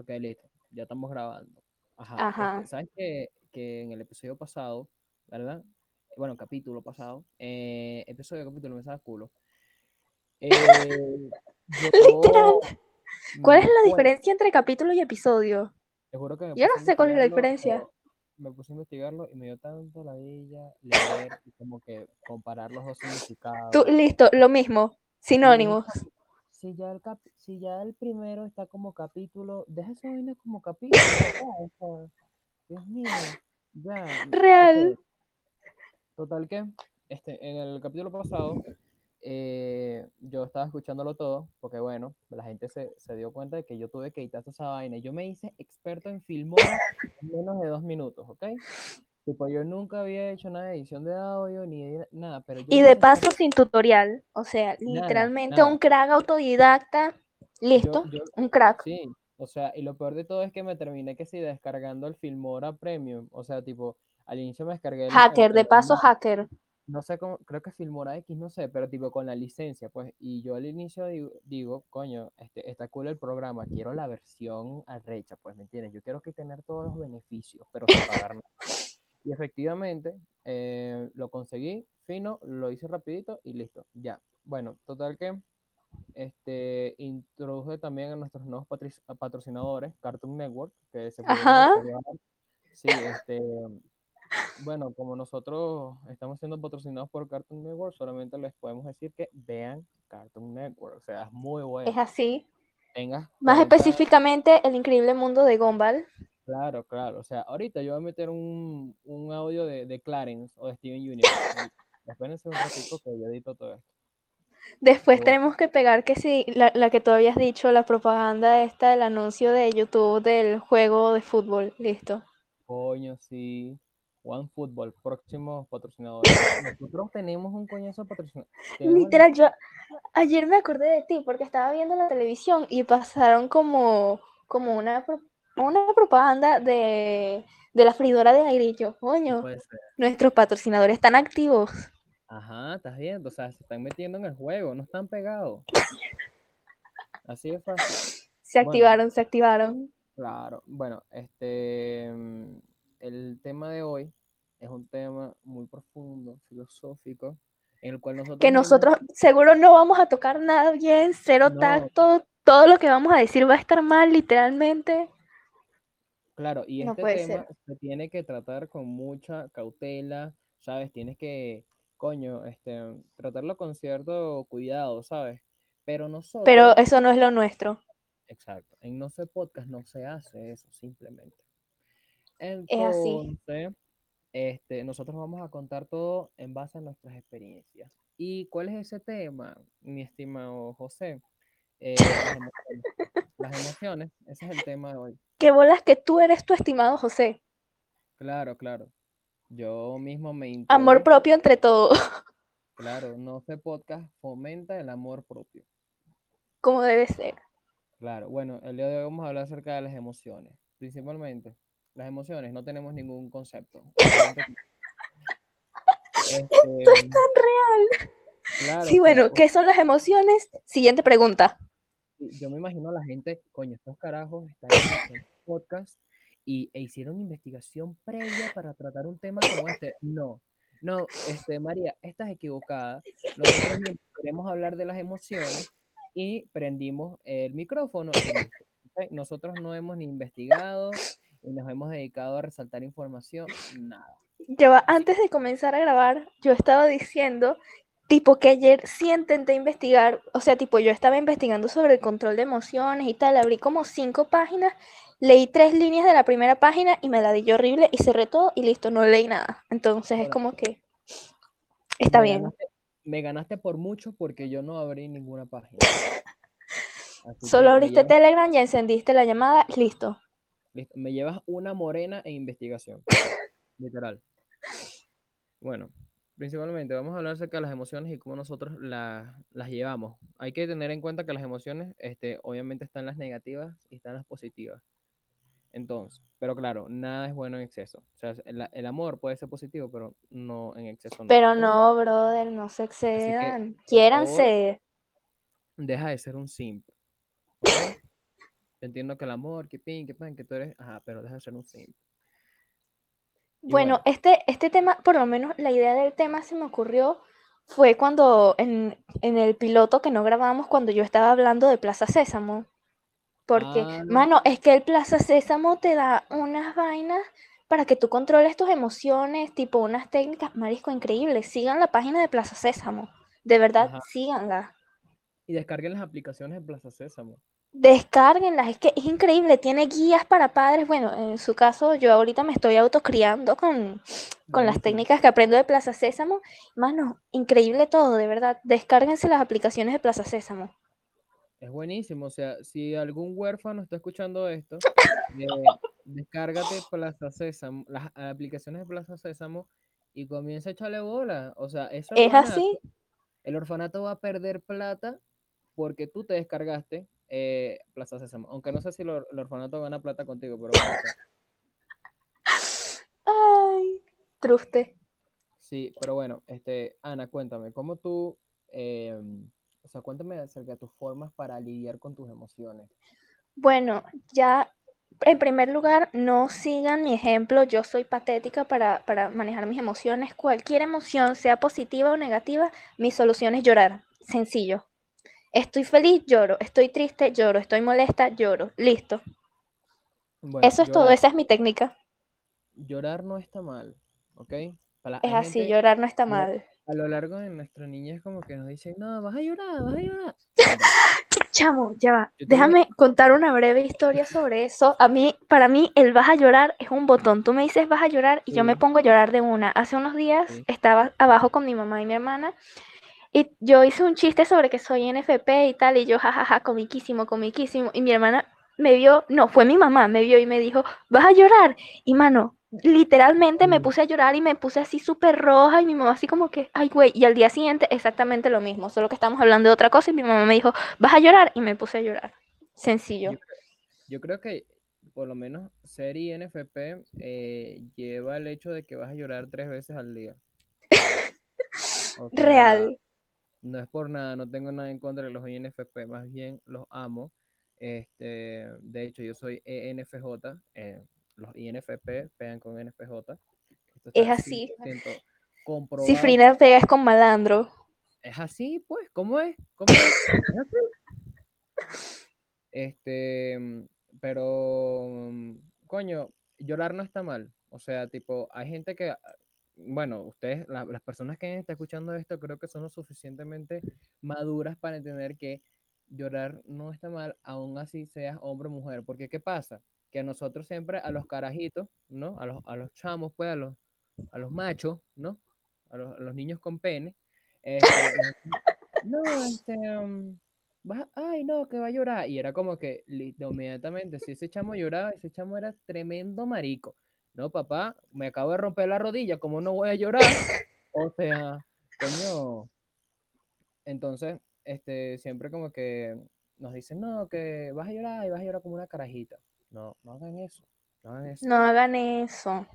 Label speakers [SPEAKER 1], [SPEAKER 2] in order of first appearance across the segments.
[SPEAKER 1] Ok, listo. Ya estamos grabando. Ajá.
[SPEAKER 2] Ajá.
[SPEAKER 1] este, ¿sabes que, que en el episodio pasado, ¿verdad? Bueno, capítulo pasado, eh, episodio, capítulo, me sabes culo. Eh,
[SPEAKER 2] Literal. ¿Cuál es la diferencia entre capítulo y episodio?
[SPEAKER 1] Te juro que me
[SPEAKER 2] Yo no sé cuál es la diferencia.
[SPEAKER 1] pero Me puse a investigarlo y me dio tanto la vida leer y como que comparar los dos significados.
[SPEAKER 2] Tú, listo, lo mismo, sinónimos.
[SPEAKER 1] Si ya, el cap- si ya el primero está como capítulo, deja esa vaina como capítulo. ya, o sea, Dios mío. Ya.
[SPEAKER 2] Real.
[SPEAKER 1] Total que, este, en el capítulo pasado, eh, yo estaba escuchándolo todo, porque bueno, la gente se, se dio cuenta de que yo tuve que editar esa vaina. Yo me hice experto en Filmora en menos de dos minutos, ¿ok? Tipo, yo nunca había hecho nada de edición de audio ni de nada, pero yo
[SPEAKER 2] Y de paso sin tutorial. O sea,
[SPEAKER 1] Nada,
[SPEAKER 2] literalmente
[SPEAKER 1] nada.
[SPEAKER 2] un crack autodidacta. Listo,
[SPEAKER 1] yo-
[SPEAKER 2] un crack.
[SPEAKER 1] Sí, o sea, y lo peor de todo es que me terminé que sí descargando el Filmora Premium. O sea, tipo, al inicio me descargué el,
[SPEAKER 2] Hacker,
[SPEAKER 1] el-
[SPEAKER 2] de paso hacker.
[SPEAKER 1] No sé cómo, creo que Filmora X, no sé, pero tipo con la licencia, pues. Y yo al inicio digo, digo coño, este, está cool el programa, quiero la versión arrecha, pues, ¿me entiendes? Yo quiero que tener todos los beneficios, pero sin pagar nada. Y efectivamente, eh, lo conseguí, fino, lo hice rapidito y listo, ya. Bueno, total que este, introduje también a nuestros nuevos patrocinadores, Cartoon Network, que se. Sí, este, bueno, como nosotros estamos siendo patrocinados por Cartoon Network, solamente les podemos decir que vean Cartoon Network, o sea, es muy bueno.
[SPEAKER 2] Es así.
[SPEAKER 1] Tengas
[SPEAKER 2] Más
[SPEAKER 1] 40
[SPEAKER 2] específicamente, el increíble mundo de Gumball.
[SPEAKER 1] Claro, claro, o sea, ahorita yo voy a meter un, un audio de, de Clarence o de Steven Universe. Espérense un ratito que yo edito todo esto.
[SPEAKER 2] Después
[SPEAKER 1] bueno.
[SPEAKER 2] tenemos que pegar que sí, la, la que tú habías dicho, la propaganda esta del anuncio de YouTube del juego de fútbol. Listo.
[SPEAKER 1] Coño, sí. One Football, próximos patrocinadores. Nosotros tenemos un coñazo patrocinador.
[SPEAKER 2] Literal, yo ayer me acordé de ti porque estaba viendo la televisión y pasaron como, como una, una propaganda de, de la freidora de aire. Y yo, coño, nuestros patrocinadores están activos.
[SPEAKER 1] Ajá, estás viendo, o sea, se están metiendo en el juego, no están pegados. Así de fácil.
[SPEAKER 2] Se
[SPEAKER 1] Bueno.
[SPEAKER 2] activaron, se activaron.
[SPEAKER 1] Claro, bueno, este, mm, el tema de hoy es un tema muy profundo, filosófico, en el cual nosotros
[SPEAKER 2] Que nosotros seguro no vamos a tocar nada bien, cero
[SPEAKER 1] No.
[SPEAKER 2] tacto. Todo lo que vamos a decir va a estar mal, literalmente.
[SPEAKER 1] Claro, y
[SPEAKER 2] No
[SPEAKER 1] este tema
[SPEAKER 2] ser.
[SPEAKER 1] se tiene que tratar con mucha cautela, ¿sabes? Tienes que, coño, este, tratarlo con cierto cuidado, ¿sabes? Pero nosotros,
[SPEAKER 2] Pero eso no es lo nuestro.
[SPEAKER 1] exacto, en No sé Podcast no se hace eso, simplemente.
[SPEAKER 2] así.
[SPEAKER 1] Entonces, este, nosotros vamos a contar todo en base a nuestras experiencias. ¿Y cuál es ese tema, mi estimado José? Eh, las emociones. Las emociones, ese es el tema de hoy.
[SPEAKER 2] Qué bolas que tú eres tu estimado José.
[SPEAKER 1] Claro, claro. Yo mismo me
[SPEAKER 2] Amor
[SPEAKER 1] introduje,
[SPEAKER 2] propio entre todos,
[SPEAKER 1] claro, no sé podcast fomenta el amor propio.
[SPEAKER 2] como debe ser.
[SPEAKER 1] Claro, bueno, el día de hoy vamos a hablar acerca de las emociones, principalmente. Las emociones, no tenemos ningún concepto. obviamente que- Este,
[SPEAKER 2] Tan real.
[SPEAKER 1] claro,
[SPEAKER 2] Sí, bueno, ¿qué son las emociones? Siguiente pregunta.
[SPEAKER 1] Yo me imagino a la gente, coño, estos carajos están en podcast y e hicieron investigación previa para tratar un tema como este. No, no, este, María, estás equivocada. Nosotros queremos hablar de las emociones y prendimos el micrófono. Nosotros no hemos ni investigado y nos hemos dedicado a resaltar información, nada.
[SPEAKER 2] Va, antes de comenzar a grabar, yo estaba diciendo, tipo que ayer sí intenté investigar, o sea, tipo yo estaba investigando sobre el control de emociones y tal, abrí como cinco páginas, leí tres líneas de la primera página y me la di yo horrible y cerré todo y listo, no leí nada. Entonces es como que está
[SPEAKER 1] Me
[SPEAKER 2] bien.
[SPEAKER 1] ganaste- me ganaste por mucho porque yo no abrí ninguna página.
[SPEAKER 2] Solo abriste Telegram, ya encendiste la llamada, listo.
[SPEAKER 1] Listo, Me llevas una morena en investigación. Literal. Bueno, principalmente vamos a hablar acerca de las emociones y cómo nosotros la- las llevamos. Hay que tener en cuenta que las emociones, este, obviamente están las negativas y están las positivas. Entonces, pero claro, nada es bueno en exceso. O sea, el, el amor puede ser positivo, pero no en exceso. no.
[SPEAKER 2] Pero no, brother, no se
[SPEAKER 1] que,
[SPEAKER 2] excedan.
[SPEAKER 1] por
[SPEAKER 2] Quiéranse.
[SPEAKER 1] Deja de ser un simp. Yo entiendo que el amor, que pin, que pan, que tú eres, ajá, pero deja de ser un simp.
[SPEAKER 2] Bueno,
[SPEAKER 1] bueno,
[SPEAKER 2] este, este tema, por lo menos la idea del tema se me ocurrió fue cuando en, en el piloto que no grabamos, cuando yo estaba hablando de Plaza Sésamo. Porque,
[SPEAKER 1] ah,
[SPEAKER 2] mano, es que el Plaza Sésamo te da unas vainas para que tú controles tus emociones, tipo unas técnicas, marisco, increíbles. Sigan la página de Plaza Sésamo. De verdad,
[SPEAKER 1] ajá.
[SPEAKER 2] síganla.
[SPEAKER 1] Y descarguen las aplicaciones de Plaza Sésamo.
[SPEAKER 2] Descárguenlas, es que es increíble, tiene guías para padres. Bueno, en su caso, yo ahorita me estoy autocriando con, con las técnicas que aprendo de Plaza Sésamo. Mano, increíble todo, de verdad. Descárguense las aplicaciones de Plaza Sésamo.
[SPEAKER 1] Es buenísimo. O sea, si algún huérfano está escuchando esto, eh, descárgate Plaza Sésamo, las aplicaciones de Plaza Sésamo y comienza a echarle bola. O sea, ese
[SPEAKER 2] Es así,
[SPEAKER 1] el orfanato va a perder plata porque tú te descargaste eh, Plaza Sésamo. Aunque no sé si el, or- el orfanato gana plata contigo, pero
[SPEAKER 2] ay, truste.
[SPEAKER 1] sí, pero bueno, este, Ana, cuéntame, ¿cómo tú, em, o sea, cuéntame acerca de tus formas para lidiar con tus emociones?
[SPEAKER 2] Bueno, ya en primer lugar, no sigan mi ejemplo. Yo soy patética para, para manejar mis emociones. Cualquier emoción, sea positiva o negativa, mi solución es llorar. Sencillo. Estoy feliz, lloro. Estoy triste, lloro. Estoy molesta, lloro. Listo.
[SPEAKER 1] Bueno,
[SPEAKER 2] Eso es todo.
[SPEAKER 1] llorar,
[SPEAKER 2] Esa es mi técnica.
[SPEAKER 1] llorar no está mal, ¿ok? Para,
[SPEAKER 2] Es
[SPEAKER 1] hay
[SPEAKER 2] así,
[SPEAKER 1] gente
[SPEAKER 2] llorar no está mal.
[SPEAKER 1] a lo largo de nuestra niñez como que nos dicen, no, vas a llorar, vas a llorar.
[SPEAKER 2] Chamo, ya va.
[SPEAKER 1] yo tengo,
[SPEAKER 2] Déjame contar una breve historia sobre eso. A mí, para mí, el vas a llorar es un botón. Tú me dices vas a llorar y yo me
[SPEAKER 1] sí,
[SPEAKER 2] pongo a llorar de una. Hace unos días
[SPEAKER 1] sí,
[SPEAKER 2] estaba abajo con mi mamá y mi hermana y yo hice un chiste sobre que soy NFP y tal y yo jajaja, comiquísimo, comiquísimo. Y mi hermana me vio, no, fue mi mamá, me vio y me dijo, vas a llorar. Y mano, literalmente me
[SPEAKER 1] mm,
[SPEAKER 2] puse a llorar y me puse así súper roja y mi mamá así como que, ay güey, y al día siguiente exactamente lo mismo, solo que estamos hablando de otra cosa y mi mamá me dijo, vas a llorar y me puse a llorar. Sencillo.
[SPEAKER 1] yo, cre- yo creo que por lo menos ser INFP eh, lleva el hecho de que vas a llorar tres veces al día. O sea,
[SPEAKER 2] Real.
[SPEAKER 1] No es por nada, no tengo nada en contra de los INFP, más bien los amo. Este, de hecho, yo soy E ENFJ, eh, los INFP pegan con NFJ. Esto
[SPEAKER 2] Es así.
[SPEAKER 1] 100% comprobado.
[SPEAKER 2] Cifrina pegas con malandro.
[SPEAKER 1] Es así, pues, ¿cómo es? ¿Cómo es? Es así. Este, mm, pero, mm, coño, llorar no está mal. O sea, tipo, hay gente que, ah, bueno, ustedes, la- las personas que están escuchando esto, creo que son lo suficientemente maduras para entender que llorar no está mal, aún así seas hombre o mujer. Porque, ¿qué pasa? Que a nosotros siempre, a los carajitos, ¿no? A los, a los chamos, pues, a los, a los machos, ¿no? A los, a los niños con pene, este, no, este, um, vas ay, no, que va a llorar. Y era como que inmediatamente, si ese chamo lloraba, ese chamo era tremendo marico. No, papá, me acabo de romper la rodilla, ¿cómo no voy a llorar? O sea, coño. Entonces, este, siempre como que nos dicen, no, que vas a llorar y vas a llorar como una carajita. No, no hagan eso, no hagan eso.
[SPEAKER 2] No hagan eso.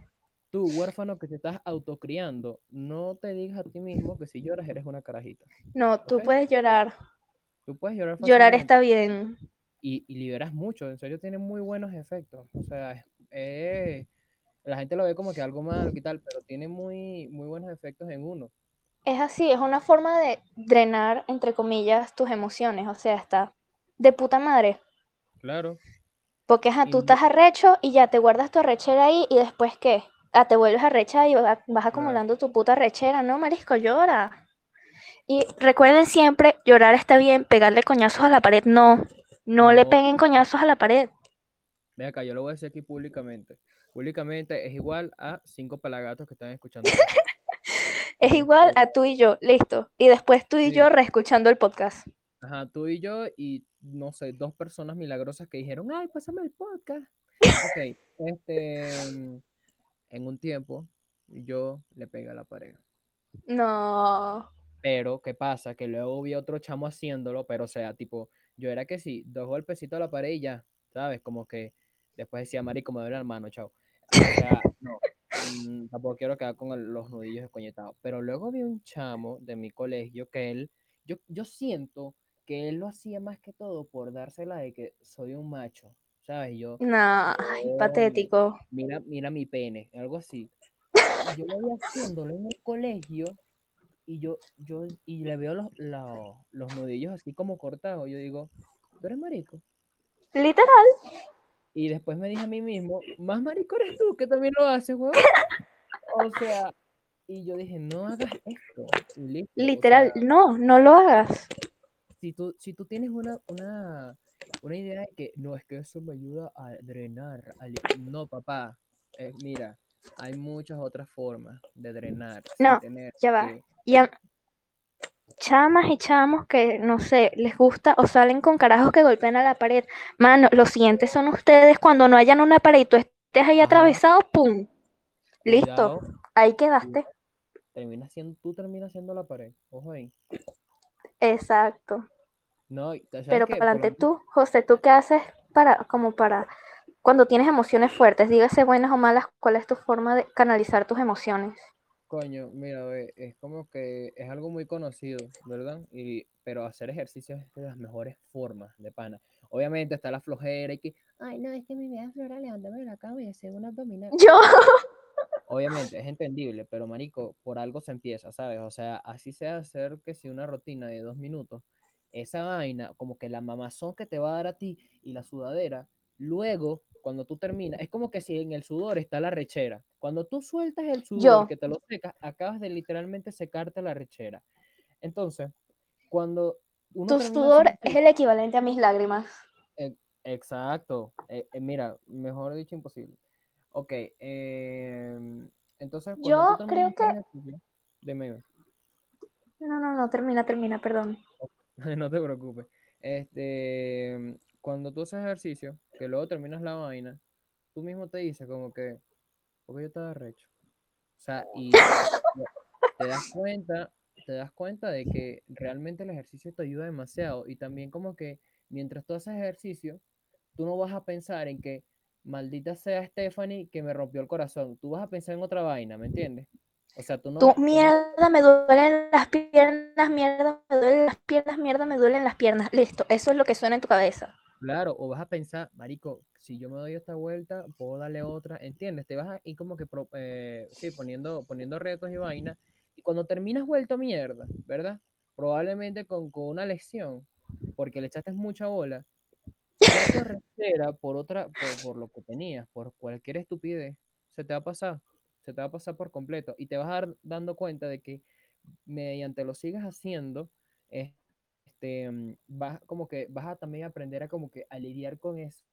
[SPEAKER 1] Tú, huérfano que te estás autocriando, no te digas a ti mismo que si lloras eres una carajita.
[SPEAKER 2] No, tú puedes llorar.
[SPEAKER 1] Tú puedes llorar
[SPEAKER 2] Llorar está bien.
[SPEAKER 1] y, y liberas mucho. En serio, tiene muy buenos efectos. O sea, es- la gente lo ve como que algo malo y tal, pero tiene muy, muy buenos efectos en uno.
[SPEAKER 2] Es así, es una forma de drenar, entre comillas, tus emociones. O sea, está de puta madre.
[SPEAKER 1] Claro.
[SPEAKER 2] Porque ajá, tú estás arrecho y ya te guardas tu arrechera ahí y después ¿qué? Ah, te vuelves arrecha y va- vas
[SPEAKER 1] claro.
[SPEAKER 2] acumulando tu puta arrechera. No, marisco, llora. Y recuerden siempre, llorar está bien, pegarle coñazos a la pared, no. No le
[SPEAKER 1] No,
[SPEAKER 2] peguen coñazos a la pared.
[SPEAKER 1] ve acá, yo lo voy a decir aquí públicamente. Públicamente es igual a cinco pelagatos que están escuchando.
[SPEAKER 2] Es igual a tú y yo, listo. Y después tú y
[SPEAKER 1] sí.
[SPEAKER 2] yo reescuchando el podcast.
[SPEAKER 1] Ajá, tú y yo y no sé, dos personas milagrosas que dijeron, ay, pásame el podcast. Ok, este, mm, en un tiempo yo le pegué a la pared.
[SPEAKER 2] No.
[SPEAKER 1] Pero, ¿qué pasa? Que luego vi a otro chamo haciéndolo, pero o sea, tipo, yo era que sí, dos golpecitos a la pared y ya, ¿sabes? Como que después decía, marico, me duele la mano, chao. O sea, no, mm, tampoco quiero quedar con el- los nudillos descoñetados. Pero luego vi un chamo de mi colegio que él, yo, yo siento que él lo hacía más que todo por dársela de que soy un macho, ¿sabes? Yo,
[SPEAKER 2] No, ay,
[SPEAKER 1] "Coño,
[SPEAKER 2] patético.
[SPEAKER 1] mira, mira mi pene, algo así. Yo lo vi haciéndolo en el colegio y yo, yo, y le veo los, los, los nudillos así como cortados. Yo digo, ¿tú eres marico?
[SPEAKER 2] Literal.
[SPEAKER 1] Y después me dije a mí mismo, más marico eres tú, que también lo haces, weón. O sea, y yo dije, no hagas esto. o
[SPEAKER 2] Literal.
[SPEAKER 1] sea,
[SPEAKER 2] No, no lo hagas.
[SPEAKER 1] si tú, si tú tienes una, una, una idea de que no, es que eso me ayuda a drenar. a li-". No, papá. eh, mira, hay muchas otras formas de drenar.
[SPEAKER 2] No,
[SPEAKER 1] tener
[SPEAKER 2] ya va.
[SPEAKER 1] que-
[SPEAKER 2] Y a chamas y chamos que, no sé, les gusta o salen con carajos que golpean a la pared. Mano, los siguientes son ustedes cuando no hayan una pared y tú estés ahí
[SPEAKER 1] Ajá.
[SPEAKER 2] atravesado, ¡pum! Listo,
[SPEAKER 1] cuidado,
[SPEAKER 2] ahí quedaste.
[SPEAKER 1] termina siendo, tú terminas siendo la pared. Ojo ahí.
[SPEAKER 2] Exacto.
[SPEAKER 1] No, y- ¿sabes
[SPEAKER 2] Pero para adelante tú, José, ¿tú qué haces para, como para, cuando tienes emociones fuertes, dígase buenas o malas, cuál es tu forma de canalizar tus emociones?
[SPEAKER 1] Coño, mira, es como que es algo muy conocido, ¿verdad? Y, pero hacer ejercicio es de las mejores formas de pana. Obviamente está la flojera y que, ay, no, es que mi vida flora, levántame de la cama y hacer un abdominal.
[SPEAKER 2] Yo,
[SPEAKER 1] Obviamente es entendible, pero marico, por algo se empieza, ¿sabes? O sea, así sea hacer que si una rutina de dos minutos, esa vaina, como que la mamazón que te va a dar a ti y la sudadera, luego, cuando tú terminas, es como que si en el sudor está la rechera. Cuando tú sueltas el sudor
[SPEAKER 2] Yo.
[SPEAKER 1] que te lo secas, acabas de literalmente secarte la rechera. Entonces, cuando uno
[SPEAKER 2] tu sudor es el equivalente a mis lágrimas.
[SPEAKER 1] Exacto. Eh, eh, mira, mejor dicho, imposible. Ok, em, entonces cuando
[SPEAKER 2] Yo creo
[SPEAKER 1] dime, dime.
[SPEAKER 2] No, no, no, termina, termina, perdón.
[SPEAKER 1] no te preocupes. Este, cuando tú haces ejercicio, que luego terminas la vaina, tú mismo te dices como que, porque yo estaba recho. O sea, y te das cuenta, te das cuenta de que realmente el ejercicio te ayuda demasiado y también como que mientras tú haces ejercicio, tú no vas a pensar en que maldita sea Stephanie que me rompió el corazón. Tú vas a pensar en otra vaina, ¿me entiendes? O sea, tú no.
[SPEAKER 2] Tú, mierda, me duelen las piernas, mierda, me duelen las piernas, mierda, me duelen las piernas. Listo, eso es lo que suena en tu cabeza.
[SPEAKER 1] Claro, o vas a pensar, marico, si yo me doy esta vuelta, puedo darle otra, ¿entiendes? Te vas a ir como que, eh, sí, poniendo, poniendo retos y vaina, y cuando terminas vuelto mierda, ¿verdad? Probablemente con, con una lesión, porque le echaste mucha bola, por otra, por, lo que tenías, por cualquier estupidez, se te va a pasar, se te va a pasar por completo, y te vas a dar dando cuenta de que mediante lo sigas haciendo, es- este, mm, vas como que vas a también aprender a como que a lidiar con esa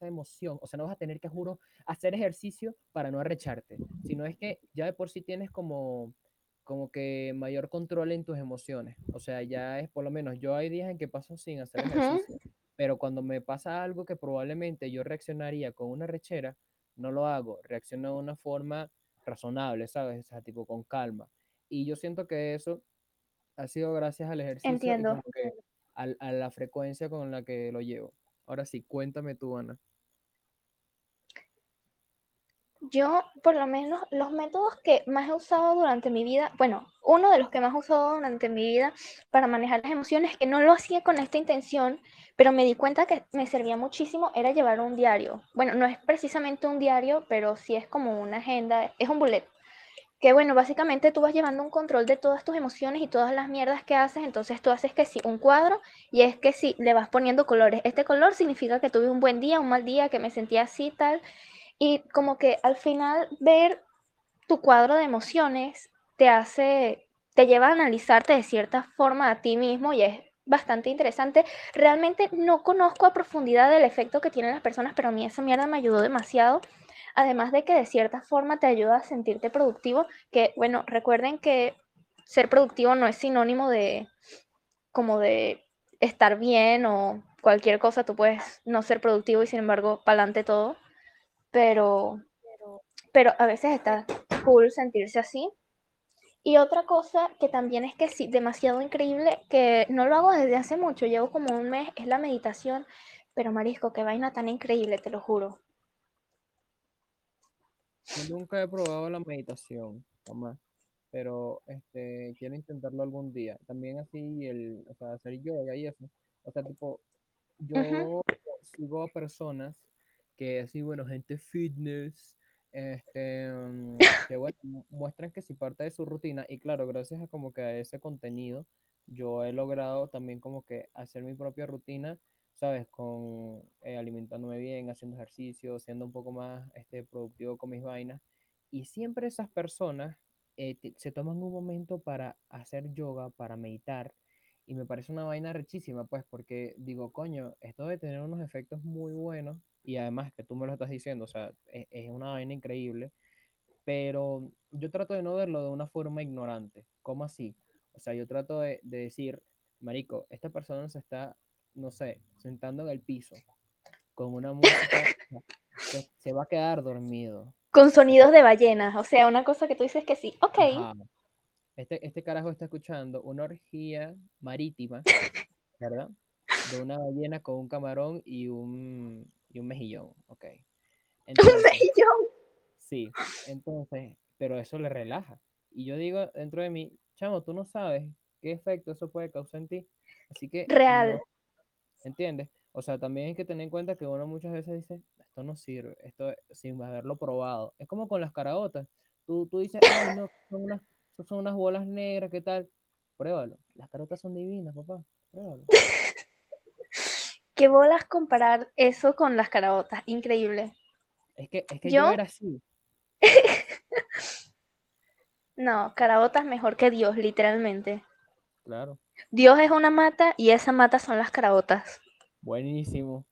[SPEAKER 1] emoción, o sea, no vas a tener que, juro, hacer ejercicio para no arrecharte, sino es que ya de por sí tienes como, como que mayor control en tus emociones, o sea, ya es por lo menos, yo hay días en que paso sin hacer ejercicio, pero cuando me pasa algo que probablemente yo reaccionaría con una rechera, no lo hago, reacciono de una forma razonable, ¿sabes? O sea, tipo con calma. Y yo siento que eso ha sido gracias al ejercicio
[SPEAKER 2] Entiendo.
[SPEAKER 1] que a la frecuencia con la que lo llevo. Ahora sí, cuéntame tú, Ana.
[SPEAKER 2] Yo, por lo menos, los métodos que más he usado durante mi vida, bueno, uno de los que más he usado durante mi vida para manejar las emociones, que no lo hacía con esta intención, pero me di cuenta que me servía muchísimo, era llevar un diario. Bueno, no es precisamente un diario, pero sí es como una agenda, es un bullet. Que bueno, básicamente tú vas llevando un control de todas tus emociones y todas las mierdas que haces, entonces tú haces que sí, un cuadro y es que sí, le vas poniendo colores. Este color significa que tuve un buen día, un mal día, que me sentía así, tal. Y como que al final ver tu cuadro de emociones te hace, te lleva a analizarte de cierta forma a ti mismo y es bastante interesante. Realmente no conozco a profundidad el efecto que tienen las personas, pero a mí esa mierda me ayudó demasiado. Además de que de cierta forma te ayuda a sentirte productivo, que bueno, recuerden que ser productivo no es sinónimo de como de estar bien o cualquier cosa, tú puedes no ser productivo y sin embargo pa'lante todo pero, pero a veces está cool sentirse así. Y otra cosa que también es que sí, demasiado increíble, que no lo hago desde hace mucho, llevo como un mes, es la meditación, pero marisco, qué vaina tan increíble, te lo juro.
[SPEAKER 1] Yo nunca he probado la meditación, jamás. pero este, quiero intentarlo algún día. También así, el, o sea, hacer yoga y eso. O sea, tipo, yo sigo a personas que así, bueno, gente fitness, este, mm, que bueno, mu- muestran que si parte de su rutina, y claro, gracias a como que a ese contenido, yo he logrado también como que hacer mi propia rutina, ¿sabes? Con eh, alimentándome bien, haciendo ejercicio, siendo un poco más este, productivo con mis vainas. Y siempre esas personas eh, se toman un momento para hacer yoga, para meditar, y me parece una vaina rechísima, pues, porque digo, coño, esto debe tener unos efectos muy buenos y además que tú me lo estás diciendo, o sea, es, es una vaina increíble, pero yo trato de no verlo de una forma ignorante. ¿Cómo así? O sea, yo trato de, de decir, marico, esta persona se está, no sé, sentando en el piso con una música, se, se va a quedar dormido.
[SPEAKER 2] Con sonidos de ballenas, o sea, una cosa que tú dices que sí, ok,
[SPEAKER 1] ajá, este, este carajo está escuchando una orgía marítima, ¿verdad? De una ballena con un camarón y un, y un mejillón, ok.
[SPEAKER 2] un mejillón.
[SPEAKER 1] Sí, entonces, pero eso le relaja. Y yo digo dentro de mí, chamo, tú no sabes qué efecto eso puede causar en ti. Así que
[SPEAKER 2] Real.
[SPEAKER 1] no, ¿entiendes? O sea, también hay que tener en cuenta que uno muchas veces dice, esto no sirve, esto sin haberlo probado. Es como con las caraotas. Tú, tú dices, ay, no, son unas, son unas bolas negras, ¿qué tal? Pruébalo. Las carotas son divinas, papá. Pruébalo.
[SPEAKER 2] ¿Qué bolas comparar eso con las caraotas? Increíble.
[SPEAKER 1] Es que, es que yo
[SPEAKER 2] Yo,
[SPEAKER 1] era así,
[SPEAKER 2] no, caraotas mejor que Dios, literalmente.
[SPEAKER 1] claro.
[SPEAKER 2] Dios es una mata y esa mata son las caraotas.
[SPEAKER 1] Buenísimo.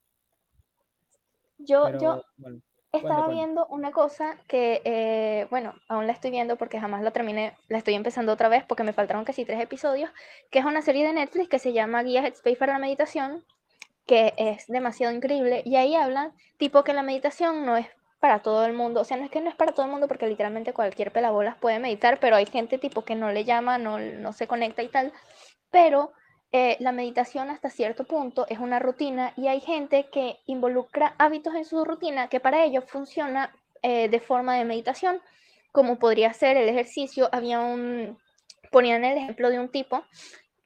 [SPEAKER 2] Yo, yo
[SPEAKER 1] bueno,
[SPEAKER 2] estaba
[SPEAKER 1] cuenta.
[SPEAKER 2] viendo una cosa que, eh, bueno, aún la estoy viendo porque jamás la terminé, la estoy empezando otra vez porque me faltaron casi tres episodios, que es una serie de Netflix que se llama Guía Headspace para la Meditación, que es demasiado increíble, y ahí hablan tipo que la meditación no es para todo el mundo, o sea, no es que no es para todo el mundo porque literalmente cualquier pelabolas puede meditar, pero hay gente tipo que no le llama, no, no se conecta y tal, pero eh, la meditación hasta cierto punto es una rutina y hay gente que involucra hábitos en su rutina que para ellos funciona eh, de forma de meditación, como podría ser el ejercicio. Había un, ponían el ejemplo de un tipo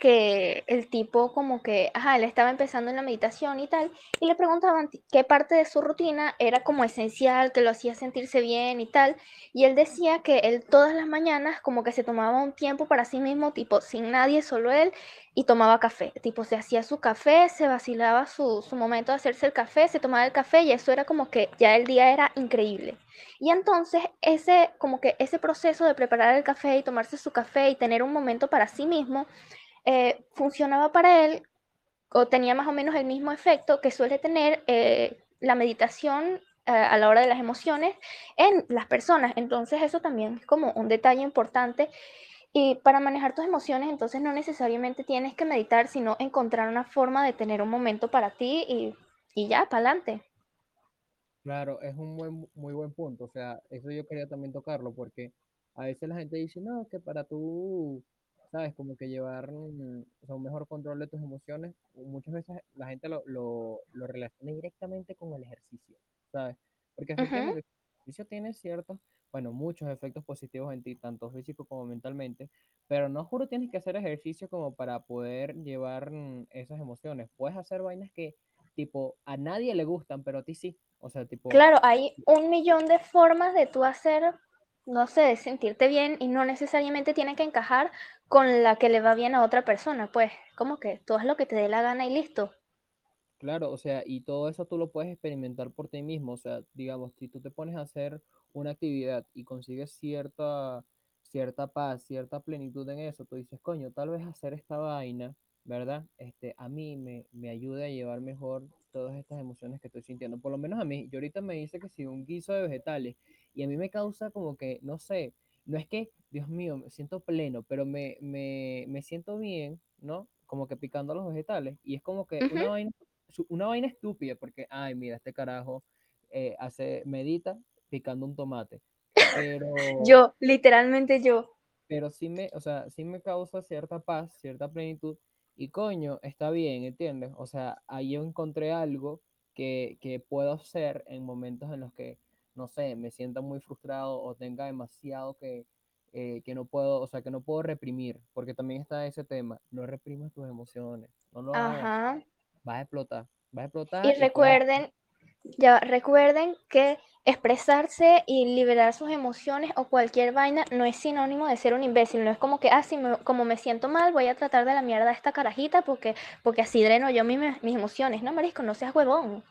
[SPEAKER 2] que el tipo como que, ajá, él estaba empezando en la meditación y tal, y le preguntaban qué parte de su rutina era como esencial, que lo hacía sentirse bien y tal, y él decía que él todas las mañanas como que se tomaba un tiempo para sí mismo, tipo sin nadie, solo él, y tomaba café, tipo se hacía su café, se vacilaba su, su momento de hacerse el café, se tomaba el café y eso era como que ya el día era increíble. Y entonces ese como que ese proceso de preparar el café y tomarse su café y tener un momento para sí mismo, eh, funcionaba para él o tenía más o menos el mismo efecto que suele tener eh, la meditación eh, a la hora de las emociones en las personas. Entonces eso también es como un detalle importante. Y para manejar tus emociones, entonces no necesariamente tienes que meditar, sino encontrar una forma de tener un momento para ti y, y ya, para adelante.
[SPEAKER 1] Claro, es un buen, muy buen punto. O sea, eso yo quería también tocarlo porque a veces la gente dice, no, que para tú, sabes, como que llevar mm, o sea, un mejor control de tus emociones, muchas veces la gente lo, lo, lo relaciona directamente con el ejercicio, ¿sabes? Porque
[SPEAKER 2] Uh -huh.
[SPEAKER 1] el ejercicio tiene ciertos, bueno, muchos efectos positivos en ti, tanto físico como mentalmente, pero no juro tienes que hacer ejercicio como para poder llevar mm, esas emociones. Puedes hacer vainas que, tipo, a nadie le gustan, pero a ti sí. O sea, tipo,
[SPEAKER 2] Claro, hay un millón de formas de tú hacer, no sé, sentirte bien y no necesariamente tiene que encajar con la que le va bien a otra persona, pues, como que tú haz lo que te dé la gana y listo.
[SPEAKER 1] claro, o sea, y todo eso tú lo puedes experimentar por ti mismo. O sea, digamos, si tú te pones a hacer una actividad y consigues cierta, cierta paz, cierta plenitud en eso, tú dices, coño, tal vez hacer esta vaina, ¿verdad? Este, a mí me, me ayuda a llevar mejor todas estas emociones que estoy sintiendo. Por lo menos a mí, yo ahorita me dice que si un guiso de vegetales y a mí me causa como que, no sé, no es que, Dios mío, me siento pleno, pero me, me, me siento bien, ¿no? Como que picando los vegetales. Y es como que
[SPEAKER 2] Uh
[SPEAKER 1] una vaina una vaina estúpida, porque, ay, mira, este carajo eh, hace, medita picando un tomate. Pero,
[SPEAKER 2] Yo, literalmente yo.
[SPEAKER 1] pero sí me, o sea, sí me causa cierta paz, cierta plenitud. Y coño, está bien, ¿entiendes? O sea, ahí yo encontré algo que, que puedo hacer en momentos en los que, no sé, me sienta muy frustrado o tenga demasiado que, eh, que no puedo, o sea, que no puedo reprimir, porque también está ese tema, no reprimas tus emociones, no lo hagas,
[SPEAKER 2] Ajá.
[SPEAKER 1] vas a explotar, vas a explotar.
[SPEAKER 2] Y recuerden, ya recuerden que expresarse y liberar sus emociones o cualquier vaina no es sinónimo de ser un imbécil. No es como que, ah, si me- como me siento mal, voy a tratar de la mierda a esta carajita porque, porque así dreno yo mi- mis emociones. No, marisco, no seas huevón.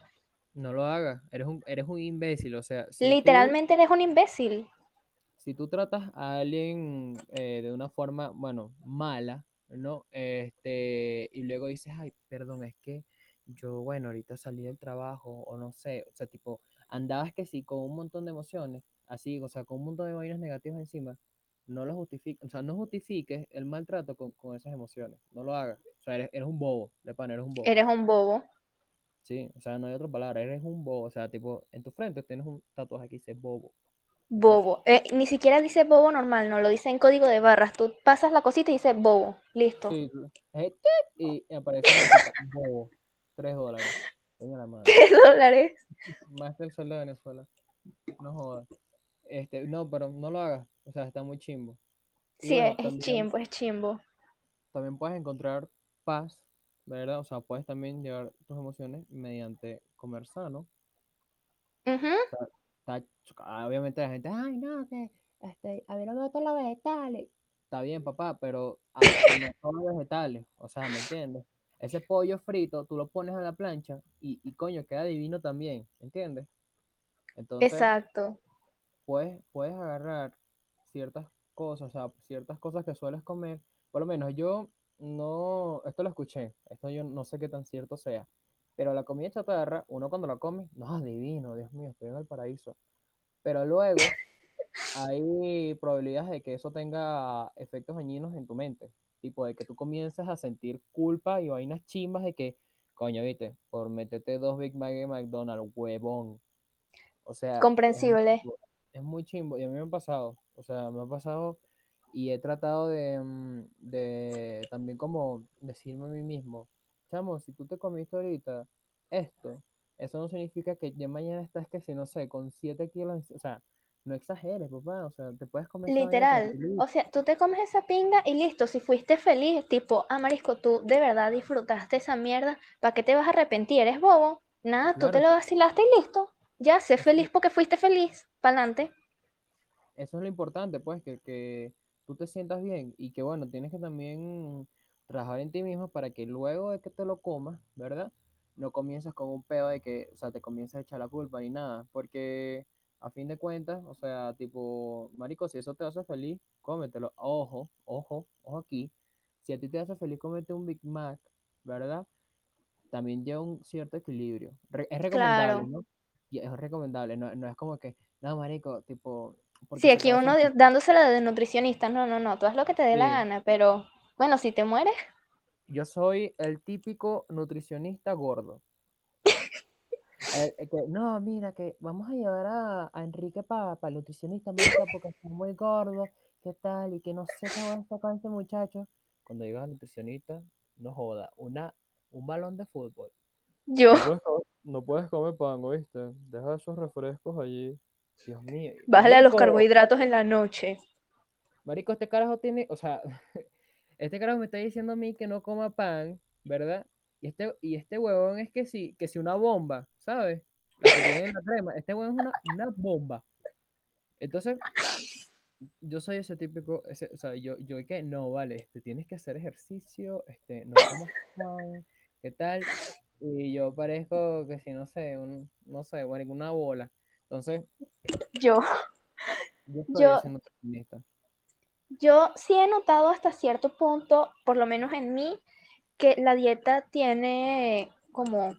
[SPEAKER 1] No lo hagas, eres un, eres un imbécil, o sea, si tú-
[SPEAKER 2] Literalmente eres un imbécil.
[SPEAKER 1] si tú tratas a alguien eh, de una forma, bueno, mala, ¿no? Este, y luego dices, ay, perdón, es que yo, bueno, ahorita salí del trabajo, o no sé, o sea, tipo, andabas que sí, con un montón de emociones, así, o sea, con un montón de vainas negativas encima, no lo justifiques, o sea, no justifiques el maltrato con, con esas emociones, no lo hagas, o sea, eres, eres un bobo, de pan, eres un bobo,
[SPEAKER 2] Eres un bobo.
[SPEAKER 1] Sí, o sea, no hay otra palabra, eres un bobo, o sea, tipo, en tu frente tienes un tatuaje que dice bobo,
[SPEAKER 2] Bobo. Eh, ni siquiera dice bobo normal, no lo dice en código de barras. Tú pasas la cosita y dice bobo. Listo.
[SPEAKER 1] Sí, y aparece bobo, 3 dólares.
[SPEAKER 2] ¿Qué dólares?
[SPEAKER 1] Más que el sueldo de Venezuela. No jodas. Este, no, pero no lo hagas. O sea, está muy chimbo. Y
[SPEAKER 2] Sí,
[SPEAKER 1] bueno,
[SPEAKER 2] es, es
[SPEAKER 1] también-
[SPEAKER 2] chimbo, es chimbo.
[SPEAKER 1] También puedes encontrar paz, ¿verdad? O sea, puedes también llevar tus emociones mediante comer sano. Está ah, obviamente la gente, ay, no, que este, a ver, no todos los vegetales. Está bien, papá, pero a- no los vegetales. O sea, ¿me entiendes? Ese pollo frito, tú lo pones a la plancha y, y coño, queda divino también, ¿entiendes? Entonces,
[SPEAKER 2] Exacto.
[SPEAKER 1] puedes, puedes agarrar ciertas cosas, o sea, ciertas cosas que sueles comer. Por lo menos yo no, esto lo escuché, esto yo no sé qué tan cierto sea, pero la comida chatarra, uno cuando la come, no, divino, Dios mío, estoy en el paraíso. Pero luego hay probabilidades de que eso tenga efectos dañinos en tu mente, tipo de que tú comiences a sentir culpa y vainas chimbas de que, coño, viste, por meterte dos Big Mac de McDonald's, huevón. O sea, es muy
[SPEAKER 2] Comprensible.
[SPEAKER 1] es muy chimbo y a mí me ha pasado, o sea, me ha pasado y he tratado de, mm, de también como decirme a mí mismo, chamo, si tú te comiste ahorita esto, eso no significa que ya mañana estás que si no sé, con 7 kilos, o sea, no exageres, papá, o sea, te puedes comer
[SPEAKER 2] Literal. O sea, tú te comes esa pinga y listo. Si fuiste feliz, tipo, ah, marisco, tú de verdad disfrutaste esa mierda, ¿para qué te vas a arrepentir? ¿Eres bobo? Nada, tú te lo vacilaste y listo. Ya, sé feliz porque fuiste feliz. Pa'lante.
[SPEAKER 1] Eso es lo importante, pues, que, que tú te sientas bien y que, bueno, tienes que también trabajar en ti mismo para que luego de que te lo comas, ¿verdad? No comiences con un pedo de que, o sea, te comiences a echar la culpa ni nada, porque a fin de cuentas, o sea, tipo, marico, si eso te hace feliz, cómetelo. Ojo, ojo, ojo aquí. Si a ti te hace feliz comerte un Big Mac, ¿verdad? También lleva un cierto equilibrio. Re- es recomendable,
[SPEAKER 2] Claro.
[SPEAKER 1] ¿no? Y es recomendable, no, no es como que, no, marico, tipo...
[SPEAKER 2] Sí, aquí uno de- dándosela de nutricionista. No, no, no. Tú haz lo que te dé la gana, pero bueno, si te mueres,
[SPEAKER 1] Yo soy el típico nutricionista gordo. El que, no, mira, que vamos a llevar a, a Enrique para el nutricionista, porque está muy gordo, ¿qué tal? Y que no sé va a sacar este muchacho. Cuando llegas al nutricionista, no joda, una, un balón de fútbol.
[SPEAKER 2] yo,
[SPEAKER 1] No puedes, comer, no puedes comer pan, ¿oíste? Deja esos refrescos allí. Dios mío.
[SPEAKER 2] bájale a los carbohidratos en la noche.
[SPEAKER 1] Marico, este carajo tiene, o sea, este carajo me está diciendo a mí que no coma pan, ¿verdad? Y este, y este huevón es que si, que si una bomba, ¿sabes? La que tiene en la crema, este huevón es una, una bomba. Entonces, yo soy ese típico, ese, o sea, yo, yo que no, vale, este, tienes que hacer ejercicio, este, no comas pan, ¿qué tal? Y yo parezco que si, no sé, un, no sé, bueno, una bola. Entonces,
[SPEAKER 2] Yo,
[SPEAKER 1] yo
[SPEAKER 2] yo sí he notado hasta cierto punto, por lo menos en mí, que la dieta tiene como,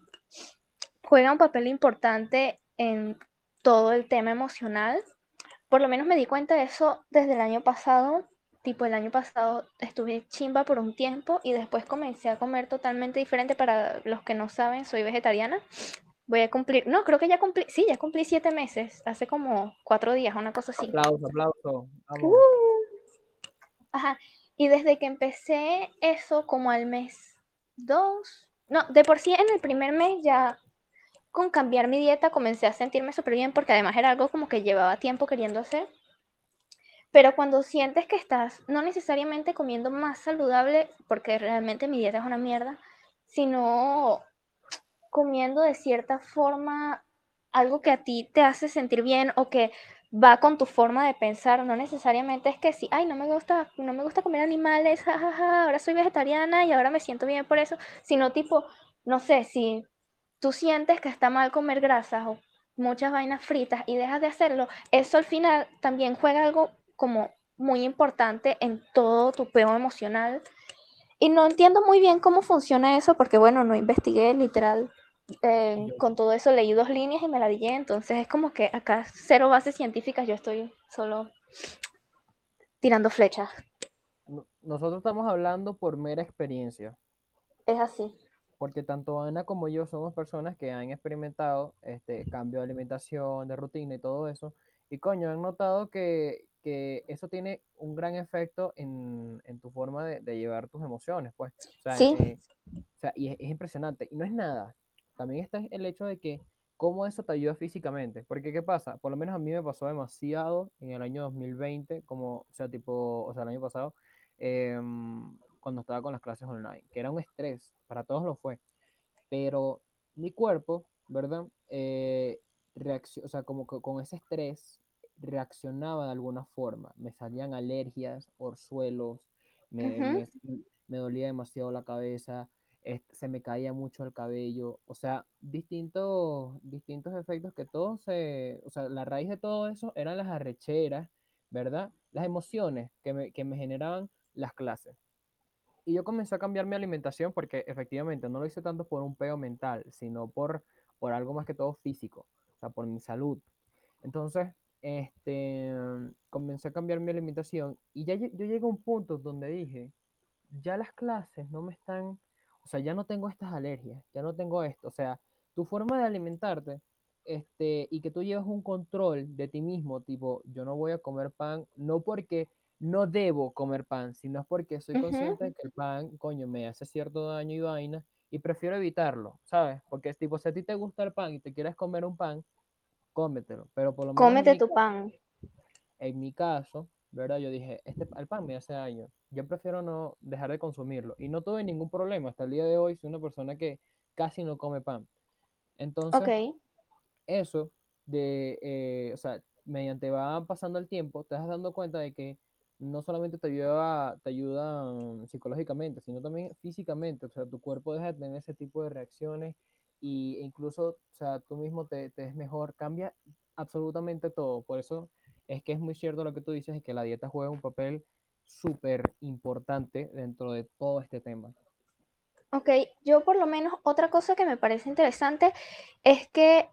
[SPEAKER 2] juega un papel importante en todo el tema emocional. Por lo menos me di cuenta de eso desde el año pasado. Tipo, el año pasado estuve chimba por un tiempo y después comencé a comer totalmente diferente. Para los que no saben, soy vegetariana. Voy a cumplir, no, creo que ya cumplí, sí, ya cumplí siete meses, hace como cuatro días, una cosa así.
[SPEAKER 1] Aplauso, aplauso.
[SPEAKER 2] Uh, Ajá. Y desde que empecé eso, como al mes dos, no, de por sí en el primer mes ya con cambiar mi dieta comencé a sentirme súper bien porque además era algo como que llevaba tiempo queriendo hacer. pero cuando sientes que estás no necesariamente comiendo más saludable, porque realmente mi dieta es una mierda, sino comiendo de cierta forma algo que a ti te hace sentir bien o que va con tu forma de pensar, no necesariamente es que si, ay, no me gusta, no me gusta comer animales, jajaja, ahora soy vegetariana y ahora me siento bien por eso, sino tipo, no sé, si tú sientes que está mal comer grasas o muchas vainas fritas y dejas de hacerlo, eso al final también juega algo como muy importante en todo tu peo emocional. Y no entiendo muy bien cómo funciona eso porque, bueno, no investigué literal eh, con todo eso leí dos líneas y me la dije, entonces es como que acá cero bases científicas, yo estoy solo tirando flechas.
[SPEAKER 1] Nosotros estamos hablando por mera experiencia.
[SPEAKER 2] Es así.
[SPEAKER 1] Porque tanto Ana como yo somos personas que han experimentado este cambio de alimentación, de rutina y todo eso. Y coño, han notado que, que eso tiene un gran efecto en, en tu forma de, de, llevar tus emociones, pues. O sea,
[SPEAKER 2] sí.
[SPEAKER 1] Eh, o sea y es, es impresionante. Y no es nada también está el hecho de que cómo eso te ayuda físicamente. Porque, ¿qué pasa? Por lo menos a mí me pasó demasiado en el año 2020, como, o sea, tipo, o sea, el año pasado, eh, cuando estaba con las clases online, que era un estrés, para todos lo fue. Pero mi cuerpo, ¿verdad? Eh, o sea, como que con ese estrés reaccionaba de alguna forma. Me salían alergias, orzuelos, me, uh -huh. me, me dolía demasiado la cabeza, se me caía mucho el cabello, o sea, distintos, distintos efectos que todos se, o sea, la raíz de todo eso eran las arrecheras, ¿verdad? Las emociones que me, que me generaban las clases. Y yo comencé a cambiar mi alimentación porque efectivamente no lo hice tanto por un peo mental, sino por, por algo más que todo físico, o sea, por mi salud. Entonces, este, comencé a cambiar mi alimentación y ya yo llegué a un punto donde dije, ya las clases no me están o sea, ya no tengo estas alergias, ya no tengo esto. O sea, tu forma de alimentarte este, y que tú llevas un control de ti mismo, tipo, yo no voy a comer pan, no porque no debo comer pan, sino porque soy consciente uh -huh. de que el pan, coño, me hace cierto daño y vaina, y prefiero evitarlo, ¿sabes? Porque tipo, si a ti te gusta el pan y te quieres comer un pan, cómetelo, pero por lo menos...
[SPEAKER 2] Cómete tu pan.
[SPEAKER 1] En mi caso, ¿verdad? Yo dije, este, el pan me hace daño, yo prefiero no dejar de consumirlo. Y no tuve ningún problema, hasta el día de hoy soy una persona que casi no come pan. Entonces,
[SPEAKER 2] okay.
[SPEAKER 1] eso de, eh, o sea, mediante va pasando el tiempo, te vas dando cuenta de que no solamente te ayuda, te ayuda psicológicamente, sino también físicamente, o sea, tu cuerpo deja de tener ese tipo de reacciones y e incluso, o sea, tú mismo te, te es mejor, cambia absolutamente todo. Por eso es que es muy cierto lo que tú dices, es que la dieta juega un papel súper importante dentro de todo este tema.
[SPEAKER 2] Ok, yo por lo menos otra cosa que me parece interesante es que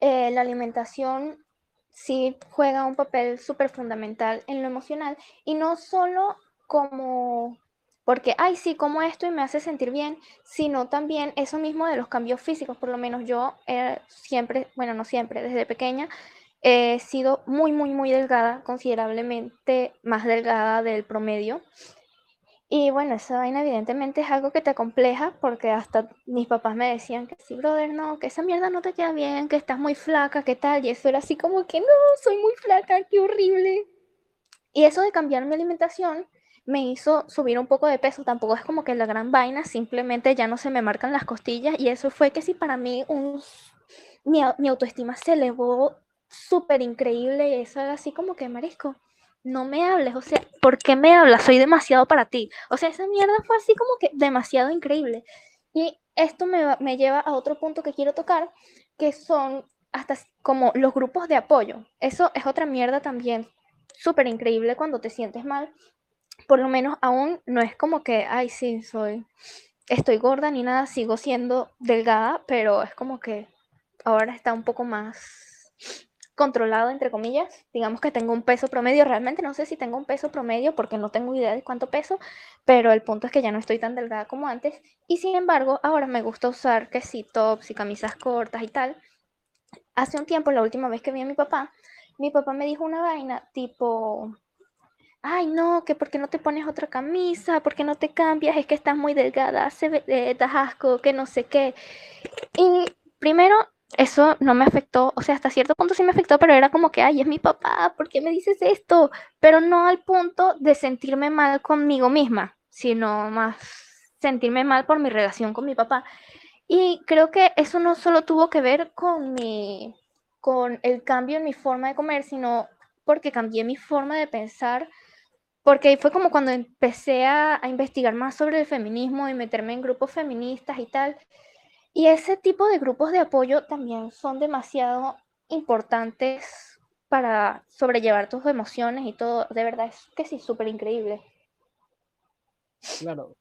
[SPEAKER 2] eh, la alimentación sí juega un papel súper fundamental en lo emocional y no solo como porque, ay, sí, como esto y me hace sentir bien, sino también eso mismo de los cambios físicos, por lo menos yo eh, siempre, bueno, no siempre, desde pequeña, he sido muy, muy, muy delgada, considerablemente más delgada del promedio. Y bueno, esa vaina evidentemente es algo que te compleja porque hasta mis papás me decían que sí, brother, no, que esa mierda no te queda bien, que estás muy flaca, ¿qué tal? Y eso era así como que no, soy muy flaca, qué horrible. Y eso de cambiar mi alimentación me hizo subir un poco de peso, tampoco es como que la gran vaina, simplemente ya no se me marcan las costillas y eso fue que sí para mí un, mi, mi autoestima se elevó súper increíble y eso era así como que, marisco, no me hables, o sea, ¿por qué me hablas? Soy demasiado para ti. O sea, esa mierda fue así como que demasiado increíble. Y esto me, me lleva a otro punto que quiero tocar, que son hasta como los grupos de apoyo. Eso es otra mierda también súper increíble cuando te sientes mal. Por lo menos aún no es como que, ay, sí, soy, estoy gorda ni nada, sigo siendo delgada, pero es como que ahora está un poco más controlado, entre comillas. Digamos que tengo un peso promedio. Realmente no sé si tengo un peso promedio porque no tengo idea de cuánto peso, pero el punto es que ya no estoy tan delgada como antes. Y sin embargo, ahora me gusta usar que sí, tops y camisas cortas y tal. Hace un tiempo, la última vez que vi a mi papá, mi papá me dijo una vaina tipo, ay no, que por qué no te pones otra camisa, por qué no te cambias, es que estás muy delgada, se ve, eh, das asco, que no sé qué. Y primero eso no me afectó, o sea, hasta cierto punto sí me afectó, pero era como que, ay, es mi papá, ¿por qué me dices esto? Pero no al punto de sentirme mal conmigo misma, sino más sentirme mal por mi relación con mi papá. Y creo que eso no solo tuvo que ver con mi, con el cambio en mi forma de comer, sino porque cambié mi forma de pensar, porque fue como cuando empecé a, a investigar más sobre el feminismo y meterme en grupos feministas y tal. Y ese tipo de grupos de apoyo también son demasiado importantes para sobrellevar tus emociones y todo. De verdad, es que sí, súper increíble.
[SPEAKER 1] Claro,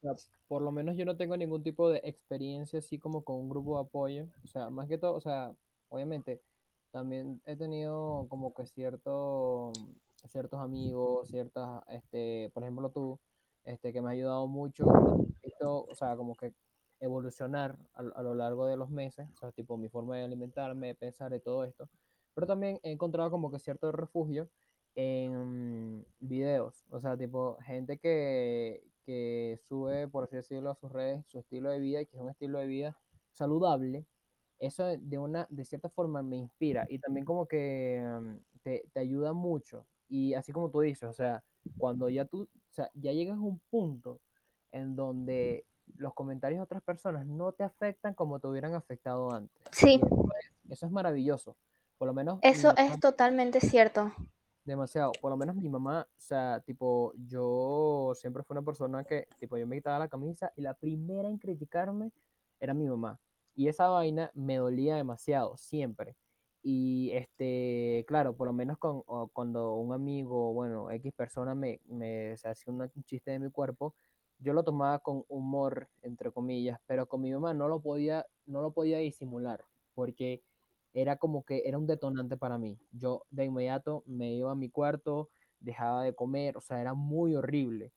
[SPEAKER 1] por lo menos yo no tengo ningún tipo de experiencia así como con un grupo de apoyo. O sea, más que todo, o sea, obviamente también he tenido como que cierto, ciertos amigos, ciertas, este, por ejemplo tú, este, que me ha ayudado mucho, o sea, como que evolucionar a, a lo largo de los meses, o sea, tipo mi forma de alimentarme, de pensar y todo esto. Pero también he encontrado como que cierto refugio en videos, o sea, tipo gente que, que sube, por así decirlo, a sus redes su estilo de vida y que es un estilo de vida saludable, eso de una, de cierta forma me inspira y también como que mm, te, te ayuda mucho. Y así como tú dices, o sea, cuando ya tú, o sea, ya llegas a un punto en donde los comentarios de otras personas no te afectan como te hubieran afectado antes.
[SPEAKER 2] Sí,
[SPEAKER 1] eso es, eso es maravilloso. Por lo menos
[SPEAKER 2] eso
[SPEAKER 1] mamá
[SPEAKER 2] es totalmente cierto.
[SPEAKER 1] Demasiado. Por lo menos mi mamá, o sea, tipo, yo siempre fui una persona que, tipo, yo me quitaba la camisa y la primera en criticarme era mi mamá. Y esa vaina me dolía demasiado, siempre. Y este, claro, por lo menos con, o cuando un amigo, bueno, X persona me, me se una- un chiste de mi cuerpo, yo lo tomaba con humor, entre comillas, pero con mi mamá no lo podía, no lo podía disimular, porque era como que era un detonante para mí. Yo de inmediato me iba a mi cuarto, dejaba de comer, o sea, era muy horrible.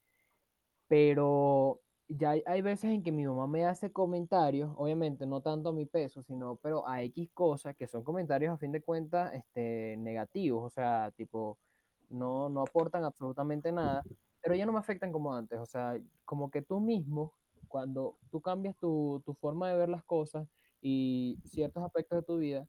[SPEAKER 1] Pero ya hay, veces en que mi mamá me hace comentarios, obviamente no tanto a mi peso, sino pero a X cosas, que son comentarios a fin de cuentas este, negativos, o sea, tipo, no, no aportan absolutamente nada, pero ya no me afectan como antes, o sea, como que tú mismo, cuando tú cambias tu, tu forma de ver las cosas y ciertos aspectos de tu vida,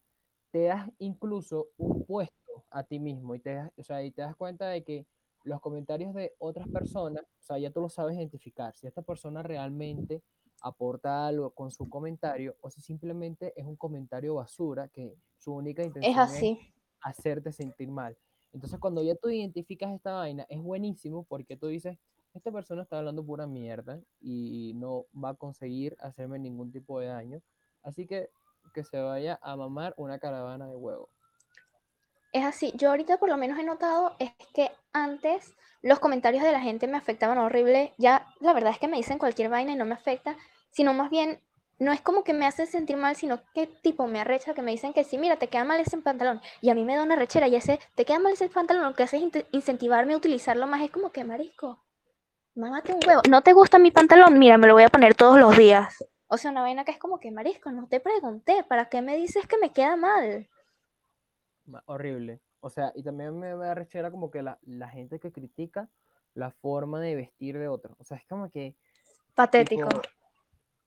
[SPEAKER 1] te das incluso un puesto a ti mismo y te das, o sea, y te das cuenta de que los comentarios de otras personas, o sea, ya tú lo sabes identificar, si esta persona realmente aporta algo con su comentario o si simplemente es un comentario basura que su única
[SPEAKER 2] Es
[SPEAKER 1] intención es
[SPEAKER 2] así.
[SPEAKER 1] hacerte sentir mal. Entonces, cuando ya tú identificas esta vaina, es buenísimo porque tú dices, esta persona está hablando pura mierda y no va a conseguir hacerme ningún tipo de daño. Así que que se vaya a mamar una caravana de huevos.
[SPEAKER 2] Es así. Yo ahorita por lo menos he notado es que antes los comentarios de la gente me afectaban horrible. Ya la verdad es que me dicen cualquier vaina y no me afecta, sino más bien no es como que me hace sentir mal, sino que tipo me arrecha que me dicen que sí, mira, te queda mal ese pantalón. Y a mí me da una rechera y ese, te queda mal ese pantalón, lo que hace es incentivarme a utilizarlo más. Es como que, marisco, mámate un huevo. ¿No te gusta mi pantalón? Mira, me lo voy a poner todos los días. O sea, una vaina que es como que, marisco, no te pregunté, ¿para qué me dices que me queda mal?
[SPEAKER 1] Ma- Horrible. O sea, y también me da rechera como que la, la gente que critica la forma de vestir de otros. O sea, es como que,
[SPEAKER 2] Patético.
[SPEAKER 1] tipo,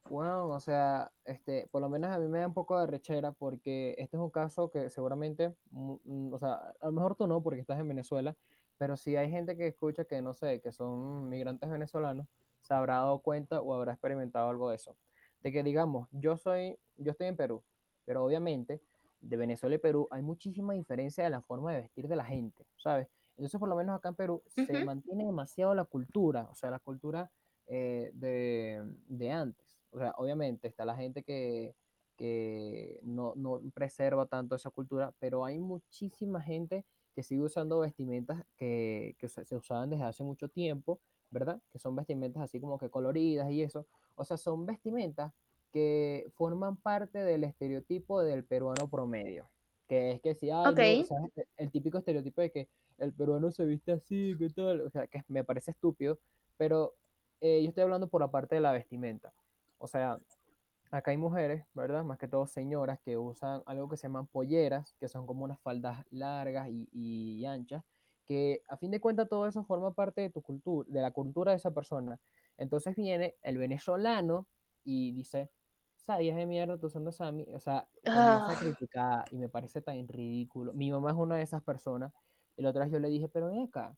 [SPEAKER 1] wow, o sea, este, por lo menos a mí me da un poco de rechera porque este es un caso que seguramente, mm, o sea, a lo mejor tú no porque estás en Venezuela, pero si hay gente que escucha que, no sé, que son migrantes venezolanos, se habrá dado cuenta o habrá experimentado algo de eso. De que digamos, yo soy, yo estoy en Perú, pero obviamente de Venezuela y Perú hay muchísima diferencia de la forma de vestir de la gente, ¿sabes? Entonces, por lo menos acá en Perú se mantiene demasiado la cultura, o sea, la cultura eh, de, de antes. O sea, obviamente está la gente que, que no, no preserva tanto esa cultura, pero hay muchísima gente que sigue usando vestimentas que, que se usaban desde hace mucho tiempo, ¿verdad? Que son vestimentas así como que coloridas y eso. O sea, son vestimentas que forman parte del estereotipo del peruano promedio. Que es que si, ay,
[SPEAKER 2] Ok.
[SPEAKER 1] yo, o sea, el, el típico estereotipo de que el peruano se viste así, ¿qué tal? O sea, que me parece estúpido, pero eh, yo estoy hablando por la parte de la vestimenta. O sea, acá hay mujeres, ¿verdad? Más que todo señoras que usan algo que se llaman polleras, que son como unas faldas largas y, y anchas, que a fin de cuentas todo eso forma parte de tu cultura, de la cultura de esa persona. Entonces viene el venezolano y dice, vieja de mierda está usando esa, mi-", o sea, comienza a
[SPEAKER 2] Ah,
[SPEAKER 1] criticar y me parece tan ridículo. Mi mamá es una de esas personas, y la otra vez yo le dije, pero ven acá,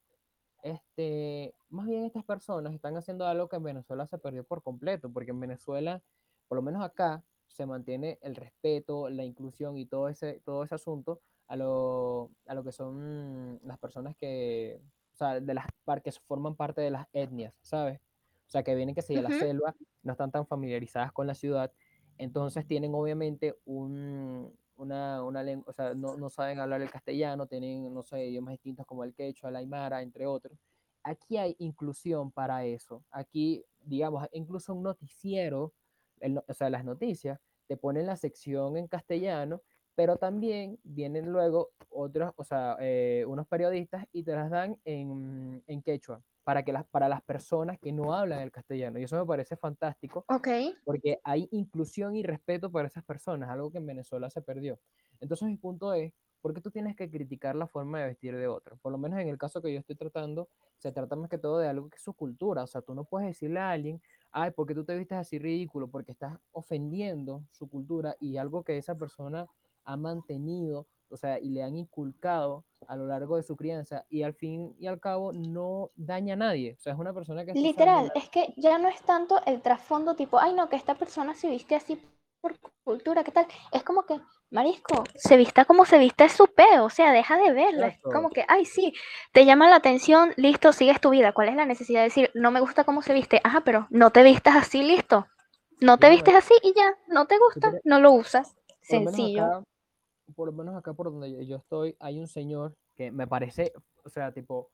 [SPEAKER 1] este, más bien estas personas están haciendo algo que en Venezuela se perdió por completo, porque en Venezuela, por lo menos acá, se mantiene el respeto, la inclusión y todo ese, todo ese asunto a lo, a lo que son las personas que, o sea, de las que forman parte de las etnias, ¿sabes? O sea, que vienen que se de la selva, no están tan familiarizadas con la ciudad, entonces tienen obviamente un, una, una lengua, o sea, no, no saben hablar el castellano, tienen, no sé, idiomas distintos como el quechua, el aymara, entre otros. Aquí hay inclusión para eso. Aquí, digamos, incluso un noticiero, el o sea, las noticias, te ponen la sección en castellano, pero también vienen luego otros, o sea, eh, unos periodistas y te las dan en, en quechua para, que las, para las personas que no hablan el castellano. Y eso me parece fantástico
[SPEAKER 2] ok.
[SPEAKER 1] porque hay inclusión y respeto para esas personas, algo que en Venezuela se perdió. Entonces mi punto es, ¿por qué tú tienes que criticar la forma de vestir de otro? Por lo menos en el caso que yo estoy tratando, se trata más que todo de algo que es su cultura, o sea, tú no puedes decirle a alguien, ay, ¿por qué tú te vistes así ridículo? Porque estás ofendiendo su cultura y algo que esa persona ha mantenido, o sea, y le han inculcado a lo largo de su crianza y al fin y al cabo no daña a nadie, o sea, es una persona que
[SPEAKER 2] Literal, es que ya no es tanto el trasfondo tipo, ay no, que esta persona se viste así por cultura, ¿qué tal? Es como que, marisco, se vista como se viste es su peo, o sea, deja de verla. Es como que, ay sí, te llama la atención, listo, sigues tu vida. ¿Cuál es la necesidad de decir, no me gusta cómo se viste? Ajá, pero no te vistas así, listo. No te vistes así y ya, no te gusta, no lo usas. Sencillo.
[SPEAKER 1] Por lo menos acá por donde yo- estoy, hay un señor que me parece, o sea, tipo,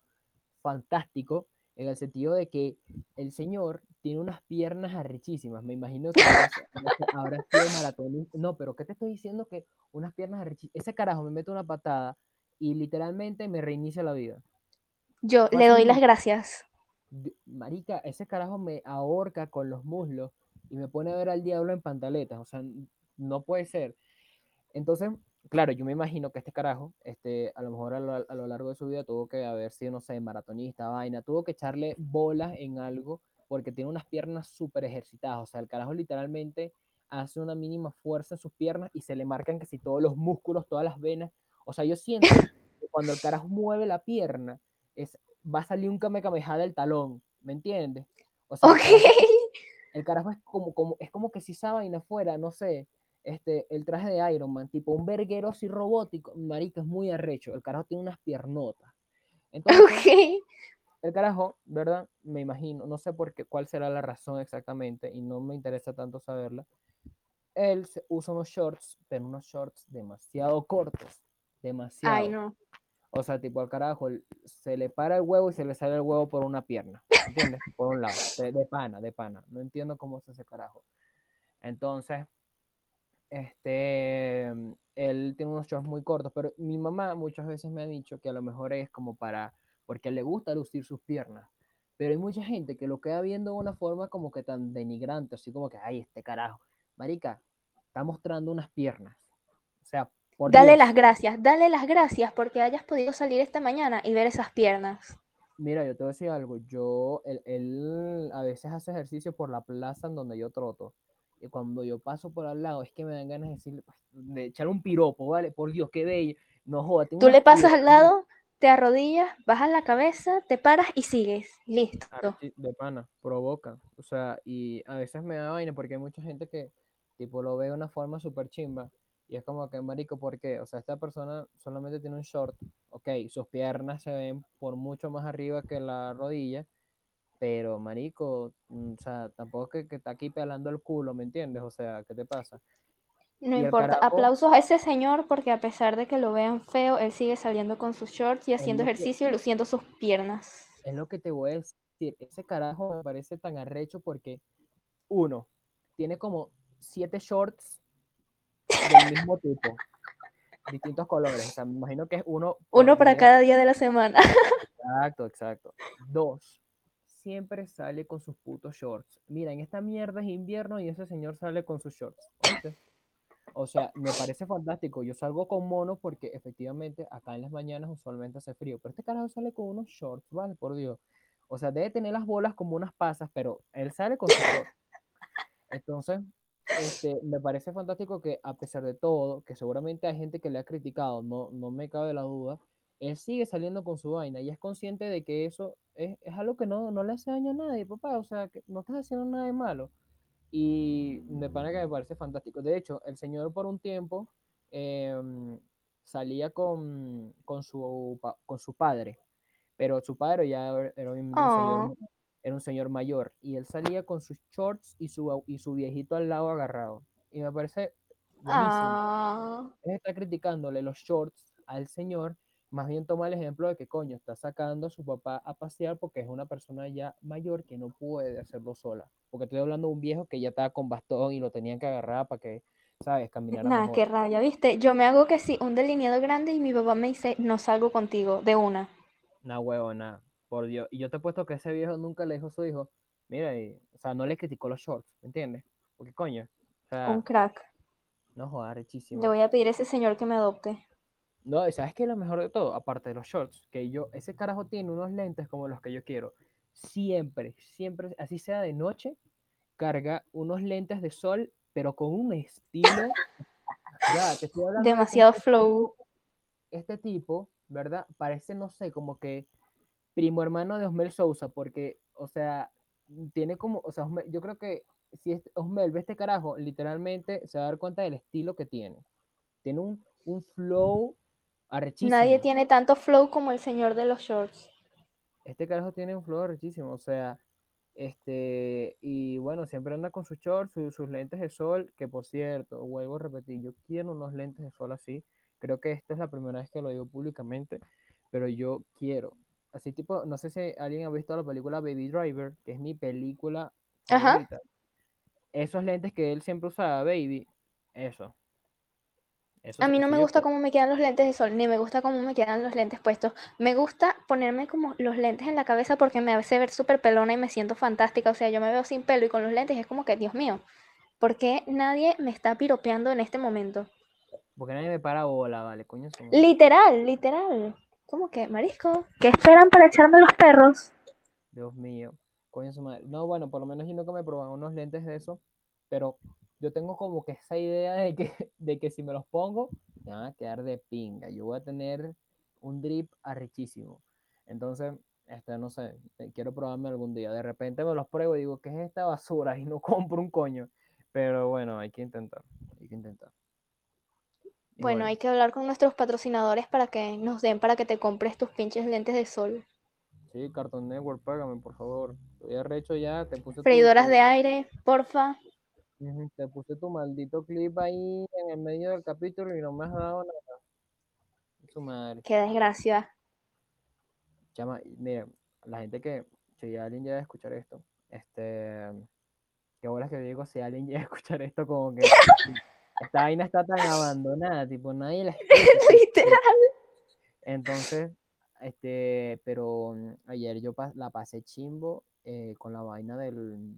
[SPEAKER 1] fantástico, en el sentido de que el señor tiene unas piernas arrechísimas. Me imagino que habrá sido maratonista. No, pero ¿qué te estoy diciendo? Que unas piernas arrechísimas. Ese carajo me mete una patada y literalmente me reinicia la vida.
[SPEAKER 2] Yo le doy las gracias.
[SPEAKER 1] Marica, ese carajo me ahorca con los muslos y me pone a ver al diablo en pantaletas. O sea, no puede ser. Entonces, claro, yo me imagino que este carajo, este, a lo mejor a lo, a lo largo de su vida tuvo que haber sido, no sé, maratonista, vaina, tuvo que echarle bolas en algo porque tiene unas piernas súper ejercitadas. O sea, el carajo literalmente hace una mínima fuerza en sus piernas y se le marcan que si todos los músculos, todas las venas. O sea, yo siento que cuando el carajo mueve la pierna, es, va a salir un kamehameha del talón, ¿me entiendes? O sea, el
[SPEAKER 2] Ok.
[SPEAKER 1] carajo, el carajo es como, como, es como que si esa vaina fuera, no sé, este, el traje de Iron Man, tipo un verguero así robótico, marica, es muy arrecho. El carajo tiene unas piernotas. Entonces,
[SPEAKER 2] Ok.
[SPEAKER 1] el carajo, ¿verdad? Me imagino, no sé por qué, cuál será la razón exactamente y no me interesa tanto saberla. Él usa unos shorts, pero unos shorts demasiado cortos,
[SPEAKER 2] Ay,
[SPEAKER 1] demasiado.
[SPEAKER 2] no.
[SPEAKER 1] O sea, tipo al carajo, se le para el huevo y se le sale el huevo por una pierna, ¿entiendes? Por un lado, de, de pana, de pana. No entiendo cómo es ese carajo. Entonces, este, él tiene unos shorts muy cortos, pero mi mamá muchas veces me ha dicho que a lo mejor es como para, porque le gusta lucir sus piernas, pero hay mucha gente que lo queda viendo de una forma como que tan denigrante, así como que, ay, este carajo, marica, está mostrando unas piernas, o sea, por
[SPEAKER 2] Dale
[SPEAKER 1] Dios,
[SPEAKER 2] las gracias, dale las gracias porque hayas podido salir esta mañana y ver esas piernas.
[SPEAKER 1] mira, yo te voy a decir algo, yo, él, él a veces hace ejercicio por la plaza en donde yo troto, cuando yo paso por al lado es que me dan ganas de decirle, pues, de echar un piropo, ¿vale? Por Dios, qué bello. No joda,
[SPEAKER 2] Tú le pasas al lado, te arrodillas, bajas la cabeza, te paras y sigues. Listo.
[SPEAKER 1] arrechi- de pana, provoca. O sea, y a veces me da vaina porque hay mucha gente que, tipo, lo ve de una forma súper chimba. Y es como que, marico, ¿por qué? O sea, esta persona solamente tiene un short, ok, sus piernas se ven por mucho más arriba que la rodilla, pero, marico, mm, o sea, tampoco es que, que está aquí pelando el culo, ¿me entiendes? O sea, ¿qué te pasa?
[SPEAKER 2] No importa.
[SPEAKER 1] carajo
[SPEAKER 2] Aplausos a ese señor porque a pesar de que lo vean feo, él sigue saliendo con sus shorts y haciendo
[SPEAKER 1] que,
[SPEAKER 2] ejercicio y luciendo sus piernas.
[SPEAKER 1] es lo que te voy a decir. Ese carajo me parece tan arrecho porque, uno, tiene como siete shorts del mismo tipo, distintos colores. O sea, me imagino que es uno
[SPEAKER 2] Uno para
[SPEAKER 1] día.
[SPEAKER 2] cada día de la semana.
[SPEAKER 1] Exacto, exacto. Dos, siempre sale con sus putos shorts. Mira, en esta mierda es invierno y ese señor sale con sus shorts. O sea, me parece fantástico. Yo salgo con mono porque efectivamente acá en las mañanas usualmente hace frío. Pero este carajo sale con unos shorts, ¿vale? Por Dios. O sea, debe tener las bolas como unas pasas, pero él sale con sus shorts. Entonces, este, me parece fantástico que a pesar de todo, que seguramente hay gente que le ha criticado, no, no me cabe la duda, él sigue saliendo con su vaina y es consciente de que eso es, es algo que no, no le hace daño a nadie, papá, o sea, que no estás haciendo nada de malo. Y me parece que me parece fantástico. De hecho, el señor por un tiempo em, salía con, con, su, con su padre, pero su padre ya era un
[SPEAKER 2] Oh,
[SPEAKER 1] señor, era un señor mayor y él salía con sus shorts y su, y su viejito al lado agarrado. Y me parece buenísimo.
[SPEAKER 2] ah.
[SPEAKER 1] Él está criticándole los shorts al señor, más bien toma el ejemplo de que coño, está sacando a su papá a pasear porque es una persona ya mayor que no puede hacerlo sola. Porque estoy hablando de un viejo que ya estaba con bastón y lo tenían que agarrar para que, ¿sabes?, caminara
[SPEAKER 2] Nada, qué rabia, ¿viste? Yo me hago que sí, un delineado grande y mi papá me dice, no salgo contigo, de una.
[SPEAKER 1] Una huevona, por Dios. Y yo te he puesto que ese viejo nunca le dijo a su hijo, mira, y- o sea, no le criticó los shorts, ¿me entiendes? Porque coño, o
[SPEAKER 2] Un crack.
[SPEAKER 1] no jodas,
[SPEAKER 2] Le
[SPEAKER 1] rechísimo.
[SPEAKER 2] voy a pedir a ese señor que me adopte.
[SPEAKER 1] No, ¿sabes qué es lo mejor de todo? Aparte de los shorts, que yo, ese carajo tiene unos lentes como los que yo quiero. Siempre, siempre, así sea de noche, carga unos lentes de sol, pero con un estilo. Ya, te estoy de
[SPEAKER 2] Demasiado
[SPEAKER 1] este
[SPEAKER 2] flow.
[SPEAKER 1] este tipo, ¿verdad? Parece, no sé, como que primo hermano de Osmel Sousa, porque, o sea, tiene como, o sea, Osmel- yo creo que si es- Osmel ve este carajo, literalmente se va a dar cuenta del estilo que tiene. Tiene un, un flow
[SPEAKER 2] Nadie tiene tanto flow como el señor de los shorts.
[SPEAKER 1] Este carajo tiene un flow arrechísimo, o sea, este, y bueno, siempre anda con sus shorts, su- sus lentes de sol, que por cierto, vuelvo a repetir, yo quiero unos lentes de sol así, creo que esta es la primera vez que lo digo públicamente, pero yo quiero, así tipo, no sé si alguien ha visto la película Baby Driver, que es mi película
[SPEAKER 2] Ajá.
[SPEAKER 1] favorita, esos lentes que él siempre usaba, Baby, eso, eso,
[SPEAKER 2] A mí no me gusta cómo me quedan los lentes de sol, ni me gusta cómo me quedan los lentes puestos. Me gusta ponerme como los lentes en la cabeza porque me hace ver súper pelona y me siento fantástica. O sea, yo me veo sin pelo y con los lentes y es como que, Dios mío, ¿por qué nadie me está piropeando en este momento?
[SPEAKER 1] Porque nadie me para bola, vale, coño su madre.
[SPEAKER 2] Literal, literal. ¿Cómo que, marisco? ¿Qué esperan para echarme los perros?
[SPEAKER 1] Dios mío, coño su madre. No, bueno, por lo menos yo nunca me proban unos lentes de eso, pero yo tengo como que esa idea de que, de que si me los pongo, me van a quedar de pinga. Yo voy a tener un drip arrechísimo. Entonces, este, no sé, eh, quiero probarme algún día. De repente me los pruebo y digo, ¿qué es esta basura? Y no compro un coño. Pero bueno, hay que intentar, hay que intentar. Y
[SPEAKER 2] Bueno,
[SPEAKER 1] bueno,
[SPEAKER 2] hay que hablar con nuestros patrocinadores para que nos den para que te compres tus pinches lentes de sol.
[SPEAKER 1] sí, Cartoon Network, págame, por favor. Estoy arrecho ya, te puse
[SPEAKER 2] Freidoras
[SPEAKER 1] tu-
[SPEAKER 2] de aire, porfa.
[SPEAKER 1] Te puse tu maldito clip ahí en el medio del capítulo y no me has dado nada. Su madre.
[SPEAKER 2] Qué desgracia.
[SPEAKER 1] Chama, mira, la gente que, si alguien llega a escuchar esto, este, qué bolas que digo, si alguien llega a escuchar esto, como que esta vaina está tan abandonada, tipo, nadie la escucha.
[SPEAKER 2] Literal.
[SPEAKER 1] Entonces, este, pero mm, ayer yo la pasé chimbo eh, con la vaina del,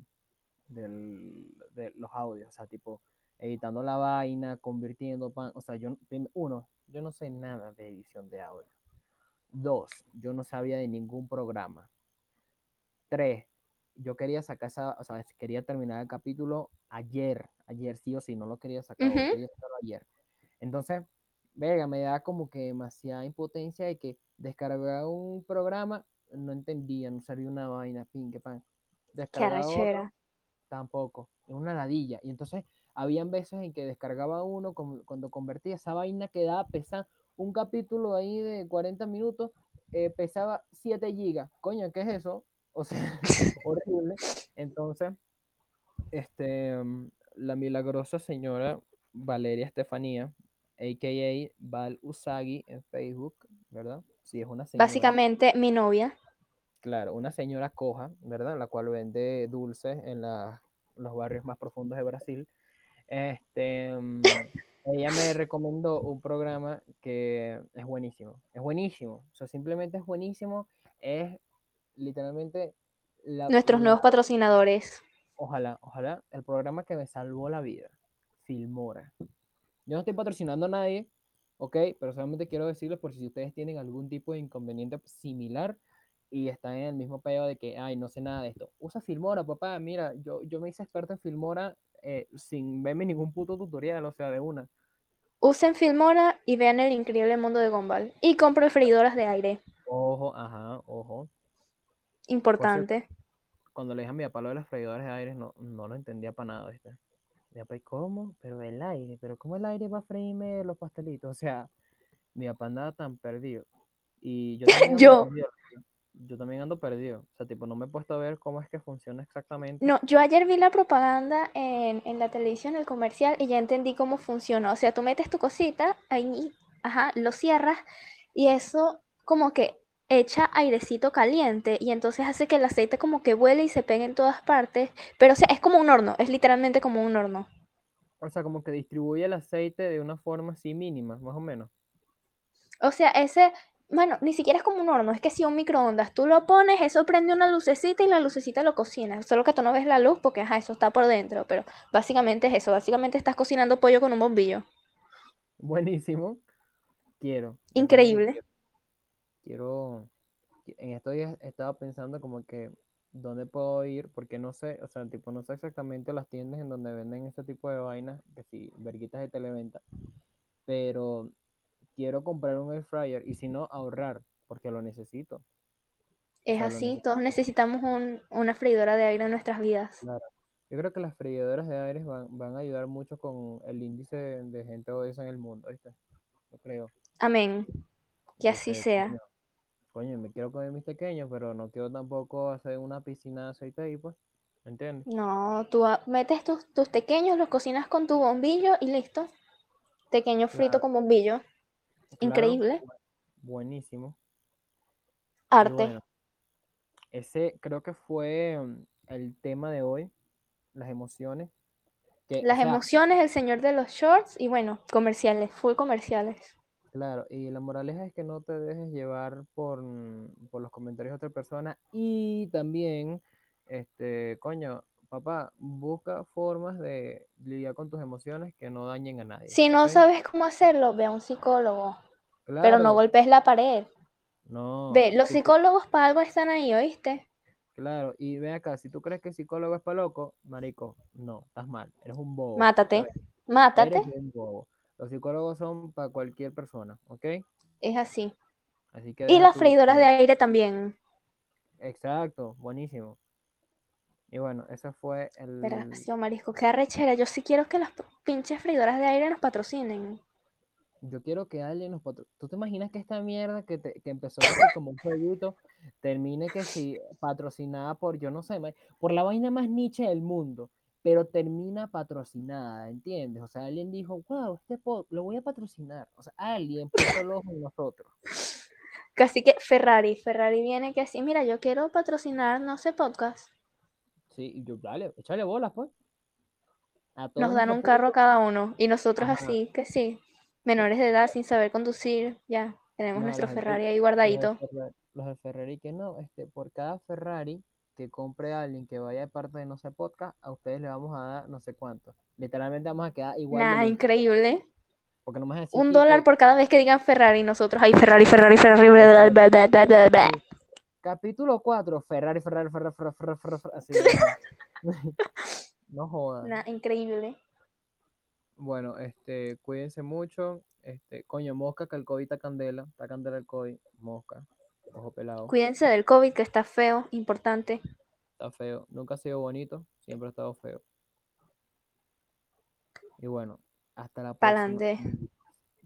[SPEAKER 1] del, de los audios, o sea, tipo, editando la vaina, convirtiendo, pan, o sea, yo, uno, yo no sé nada de edición de audio. Dos, yo no sabía de ningún programa. Tres, yo quería sacar esa, o sea, quería terminar el capítulo ayer, ayer sí o sí, no lo quería sacar
[SPEAKER 2] Ujú.
[SPEAKER 1] quería sacarlo ayer. Entonces, verga, me da como que demasiada impotencia de que descargar un programa, no entendía, no sabía una vaina, pin, que pan.
[SPEAKER 2] Arrechera.
[SPEAKER 1] Tampoco, es una ladilla. Y entonces, habían veces en que descargaba uno, cuando convertía esa vaina quedaba pesando, un capítulo ahí de 40 minutos, eh, pesaba 7 gigas. Coño, ¿qué es eso? O sea, horrible. Entonces, este, mm, la milagrosa señora Valeria Estefanía, a.k.a. Val Usagi en Facebook, ¿verdad? Sí, es una señora,
[SPEAKER 2] Básicamente mi novia.
[SPEAKER 1] Claro, una señora coja, ¿verdad? La cual vende dulces en la- los barrios más profundos de Brasil. Este, mm, ella me recomendó un programa que es buenísimo, es buenísimo, o sea, simplemente es buenísimo, es literalmente la,
[SPEAKER 2] Nuestros
[SPEAKER 1] la-
[SPEAKER 2] nuevos patrocinadores.
[SPEAKER 1] ojalá, ojalá, el programa que me salvó la vida, Filmora. Yo no estoy patrocinando a nadie, ¿ok? Pero solamente quiero decirles por si ustedes tienen algún tipo de inconveniente similar y están en el mismo peo de que, ay, no sé nada de esto. Usa Filmora, papá. Mira, yo, yo me hice experto en Filmora eh, sin verme ningún puto tutorial, o sea, de una.
[SPEAKER 2] Usen Filmora y vean el increíble mundo de Gumball. Y compren freidoras de aire.
[SPEAKER 1] Ojo, ajá, ojo.
[SPEAKER 2] Importante.
[SPEAKER 1] Cuando le dije a mi papá lo de las freidoras de aire, no, no lo entendía para nada, ¿viste? Mi papá, ¿y cómo? Pero el aire, pero ¿cómo el aire va a freírme los pastelitos? O sea, mi papá andaba tan perdido. Y yo
[SPEAKER 2] Yo.
[SPEAKER 1] perdido, Yo también ando perdido. O sea, tipo, no me he puesto a ver cómo es que funciona exactamente.
[SPEAKER 2] No, yo ayer vi la propaganda en, en la televisión, el comercial, y ya entendí cómo funciona. O sea, tú metes tu cosita, ahí, ajá, lo cierras, y eso como que echa airecito caliente, y entonces hace que el aceite como que vuele y se pegue en todas partes. Pero, o sea, es como un horno, es literalmente como un horno.
[SPEAKER 1] O sea, como que distribuye el aceite de una forma así mínima, más o menos.
[SPEAKER 2] O sea, ese, bueno, ni siquiera es como un horno, es que si un microondas, tú lo pones, eso prende una lucecita y la lucecita lo cocina. Solo que tú no ves la luz porque, ajá, eso está por dentro, pero básicamente es eso, básicamente estás cocinando pollo con un bombillo.
[SPEAKER 1] Buenísimo. Quiero.
[SPEAKER 2] Increíble.
[SPEAKER 1] Quiero, quiero- qui- en estos días estaba pensando como que dónde puedo ir, porque no sé, o sea, tipo, no sé exactamente las tiendas en donde venden este tipo de vainas, que sí, verguitas de televenta, pero quiero comprar un air fryer y si no, ahorrar, porque lo necesito.
[SPEAKER 2] Es
[SPEAKER 1] sea,
[SPEAKER 2] así, todos necesitamos un- una freidora de aire en nuestras vidas.
[SPEAKER 1] Claro. Yo creo que las freidoras de aire van, van a ayudar mucho con el índice de, de gente obesa en el mundo, ¿viste? Yo creo.
[SPEAKER 2] Amén. Que así
[SPEAKER 1] Porque,
[SPEAKER 2] sea.
[SPEAKER 1] coño, Coño, me quiero comer mis pequeños, pero no quiero tampoco hacer una piscina de aceite ahí, pues. ¿Me entiendes?
[SPEAKER 2] No, tú metes tus, tus pequeños, los cocinas con tu bombillo y listo. Pequeño frito
[SPEAKER 1] Claro.
[SPEAKER 2] con bombillo.
[SPEAKER 1] Claro,
[SPEAKER 2] Increíble.
[SPEAKER 1] bu- Buenísimo.
[SPEAKER 2] Arte.
[SPEAKER 1] bueno, ese creo que fue mm, el tema de hoy, las emociones. Que, o
[SPEAKER 2] Las
[SPEAKER 1] sea,
[SPEAKER 2] emociones, el señor de los shorts y bueno, comerciales, full comerciales.
[SPEAKER 1] Claro, y la moraleja es que no te dejes llevar por, mm, por los comentarios de otra persona y también, este, coño, papá, busca formas de lidiar con tus emociones que no dañen a nadie.
[SPEAKER 2] Si no sabes cómo hacerlo, ve a un psicólogo, pero no
[SPEAKER 1] Claro,
[SPEAKER 2] golpes la pared.
[SPEAKER 1] no,
[SPEAKER 2] Ve, los
[SPEAKER 1] si tú-
[SPEAKER 2] psicólogos para algo están ahí, ¿oíste?
[SPEAKER 1] claro, y ve acá, si tú crees que el psicólogo es para loco, marico, no, estás mal, eres un bobo.
[SPEAKER 2] Mátate,
[SPEAKER 1] ¿sabes?
[SPEAKER 2] mátate.
[SPEAKER 1] Eres un bobo. Los psicólogos son para cualquier persona, ¿ok?
[SPEAKER 2] Es así.
[SPEAKER 1] Así que
[SPEAKER 2] Y las freidoras de aire también.
[SPEAKER 1] Exacto, buenísimo. Y bueno, ese fue el...
[SPEAKER 2] Vergación, marisco, qué arrechera. Yo sí quiero que las pinches freidoras de aire nos patrocinen.
[SPEAKER 1] Yo quiero que alguien nos patro- ¿Tú te imaginas que esta mierda que, te- que empezó como un jueguito termine que si patrocinada por, yo no sé, por la vaina más niche del mundo, pero termina patrocinada, ¿entiendes? O sea, alguien dijo, wow, este pod lo voy a patrocinar. O sea, alguien puso el ojo en nosotros.
[SPEAKER 2] Casi que Ferrari, Ferrari viene que así, mira, yo quiero patrocinar, no sé, podcast.
[SPEAKER 1] Sí, y yo, dale, échale bolas, pues. A todos
[SPEAKER 2] Nos dan un carro cada uno y nosotros
[SPEAKER 1] Ajá.
[SPEAKER 2] así, que sí, menores de edad sin saber conducir, ya, tenemos
[SPEAKER 1] No,
[SPEAKER 2] nuestro Ferrari ahí
[SPEAKER 1] de
[SPEAKER 2] guardadito.
[SPEAKER 1] Ferra- Los de Ferrari que no, este, por cada Ferrari que compre alguien que vaya de parte de no sé podcast, a ustedes le vamos a dar no sé cuánto. Literalmente vamos a quedar igual de
[SPEAKER 2] increíble.
[SPEAKER 1] porque no a
[SPEAKER 2] Un dólar
[SPEAKER 1] que
[SPEAKER 2] por cada vez que digan Ferrari, nosotros ahí Ferrari, Ferrari, Ferrari, bla, bla, bla, bla, bla.
[SPEAKER 1] Capítulo 4, Ferrari, Ferrari, Ferrari, Ferrari, Ferrari, Ferrari, Ferrari, así. no jodan.
[SPEAKER 2] Increíble.
[SPEAKER 1] Bueno, este, cuídense mucho. Este, coño, mosca que el COVID está candela, está candela el COVID, mosca, ojo pelado,
[SPEAKER 2] Cuídense del COVID que está feo, importante.
[SPEAKER 1] está feo, nunca ha sido bonito, siempre ha estado feo. Y bueno, hasta la próxima.
[SPEAKER 2] Pa'lante.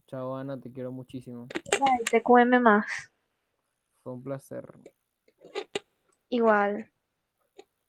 [SPEAKER 1] Chao Ana, te quiero muchísimo.
[SPEAKER 2] Ay, te cueme más.
[SPEAKER 1] Fue un placer.
[SPEAKER 2] Igual.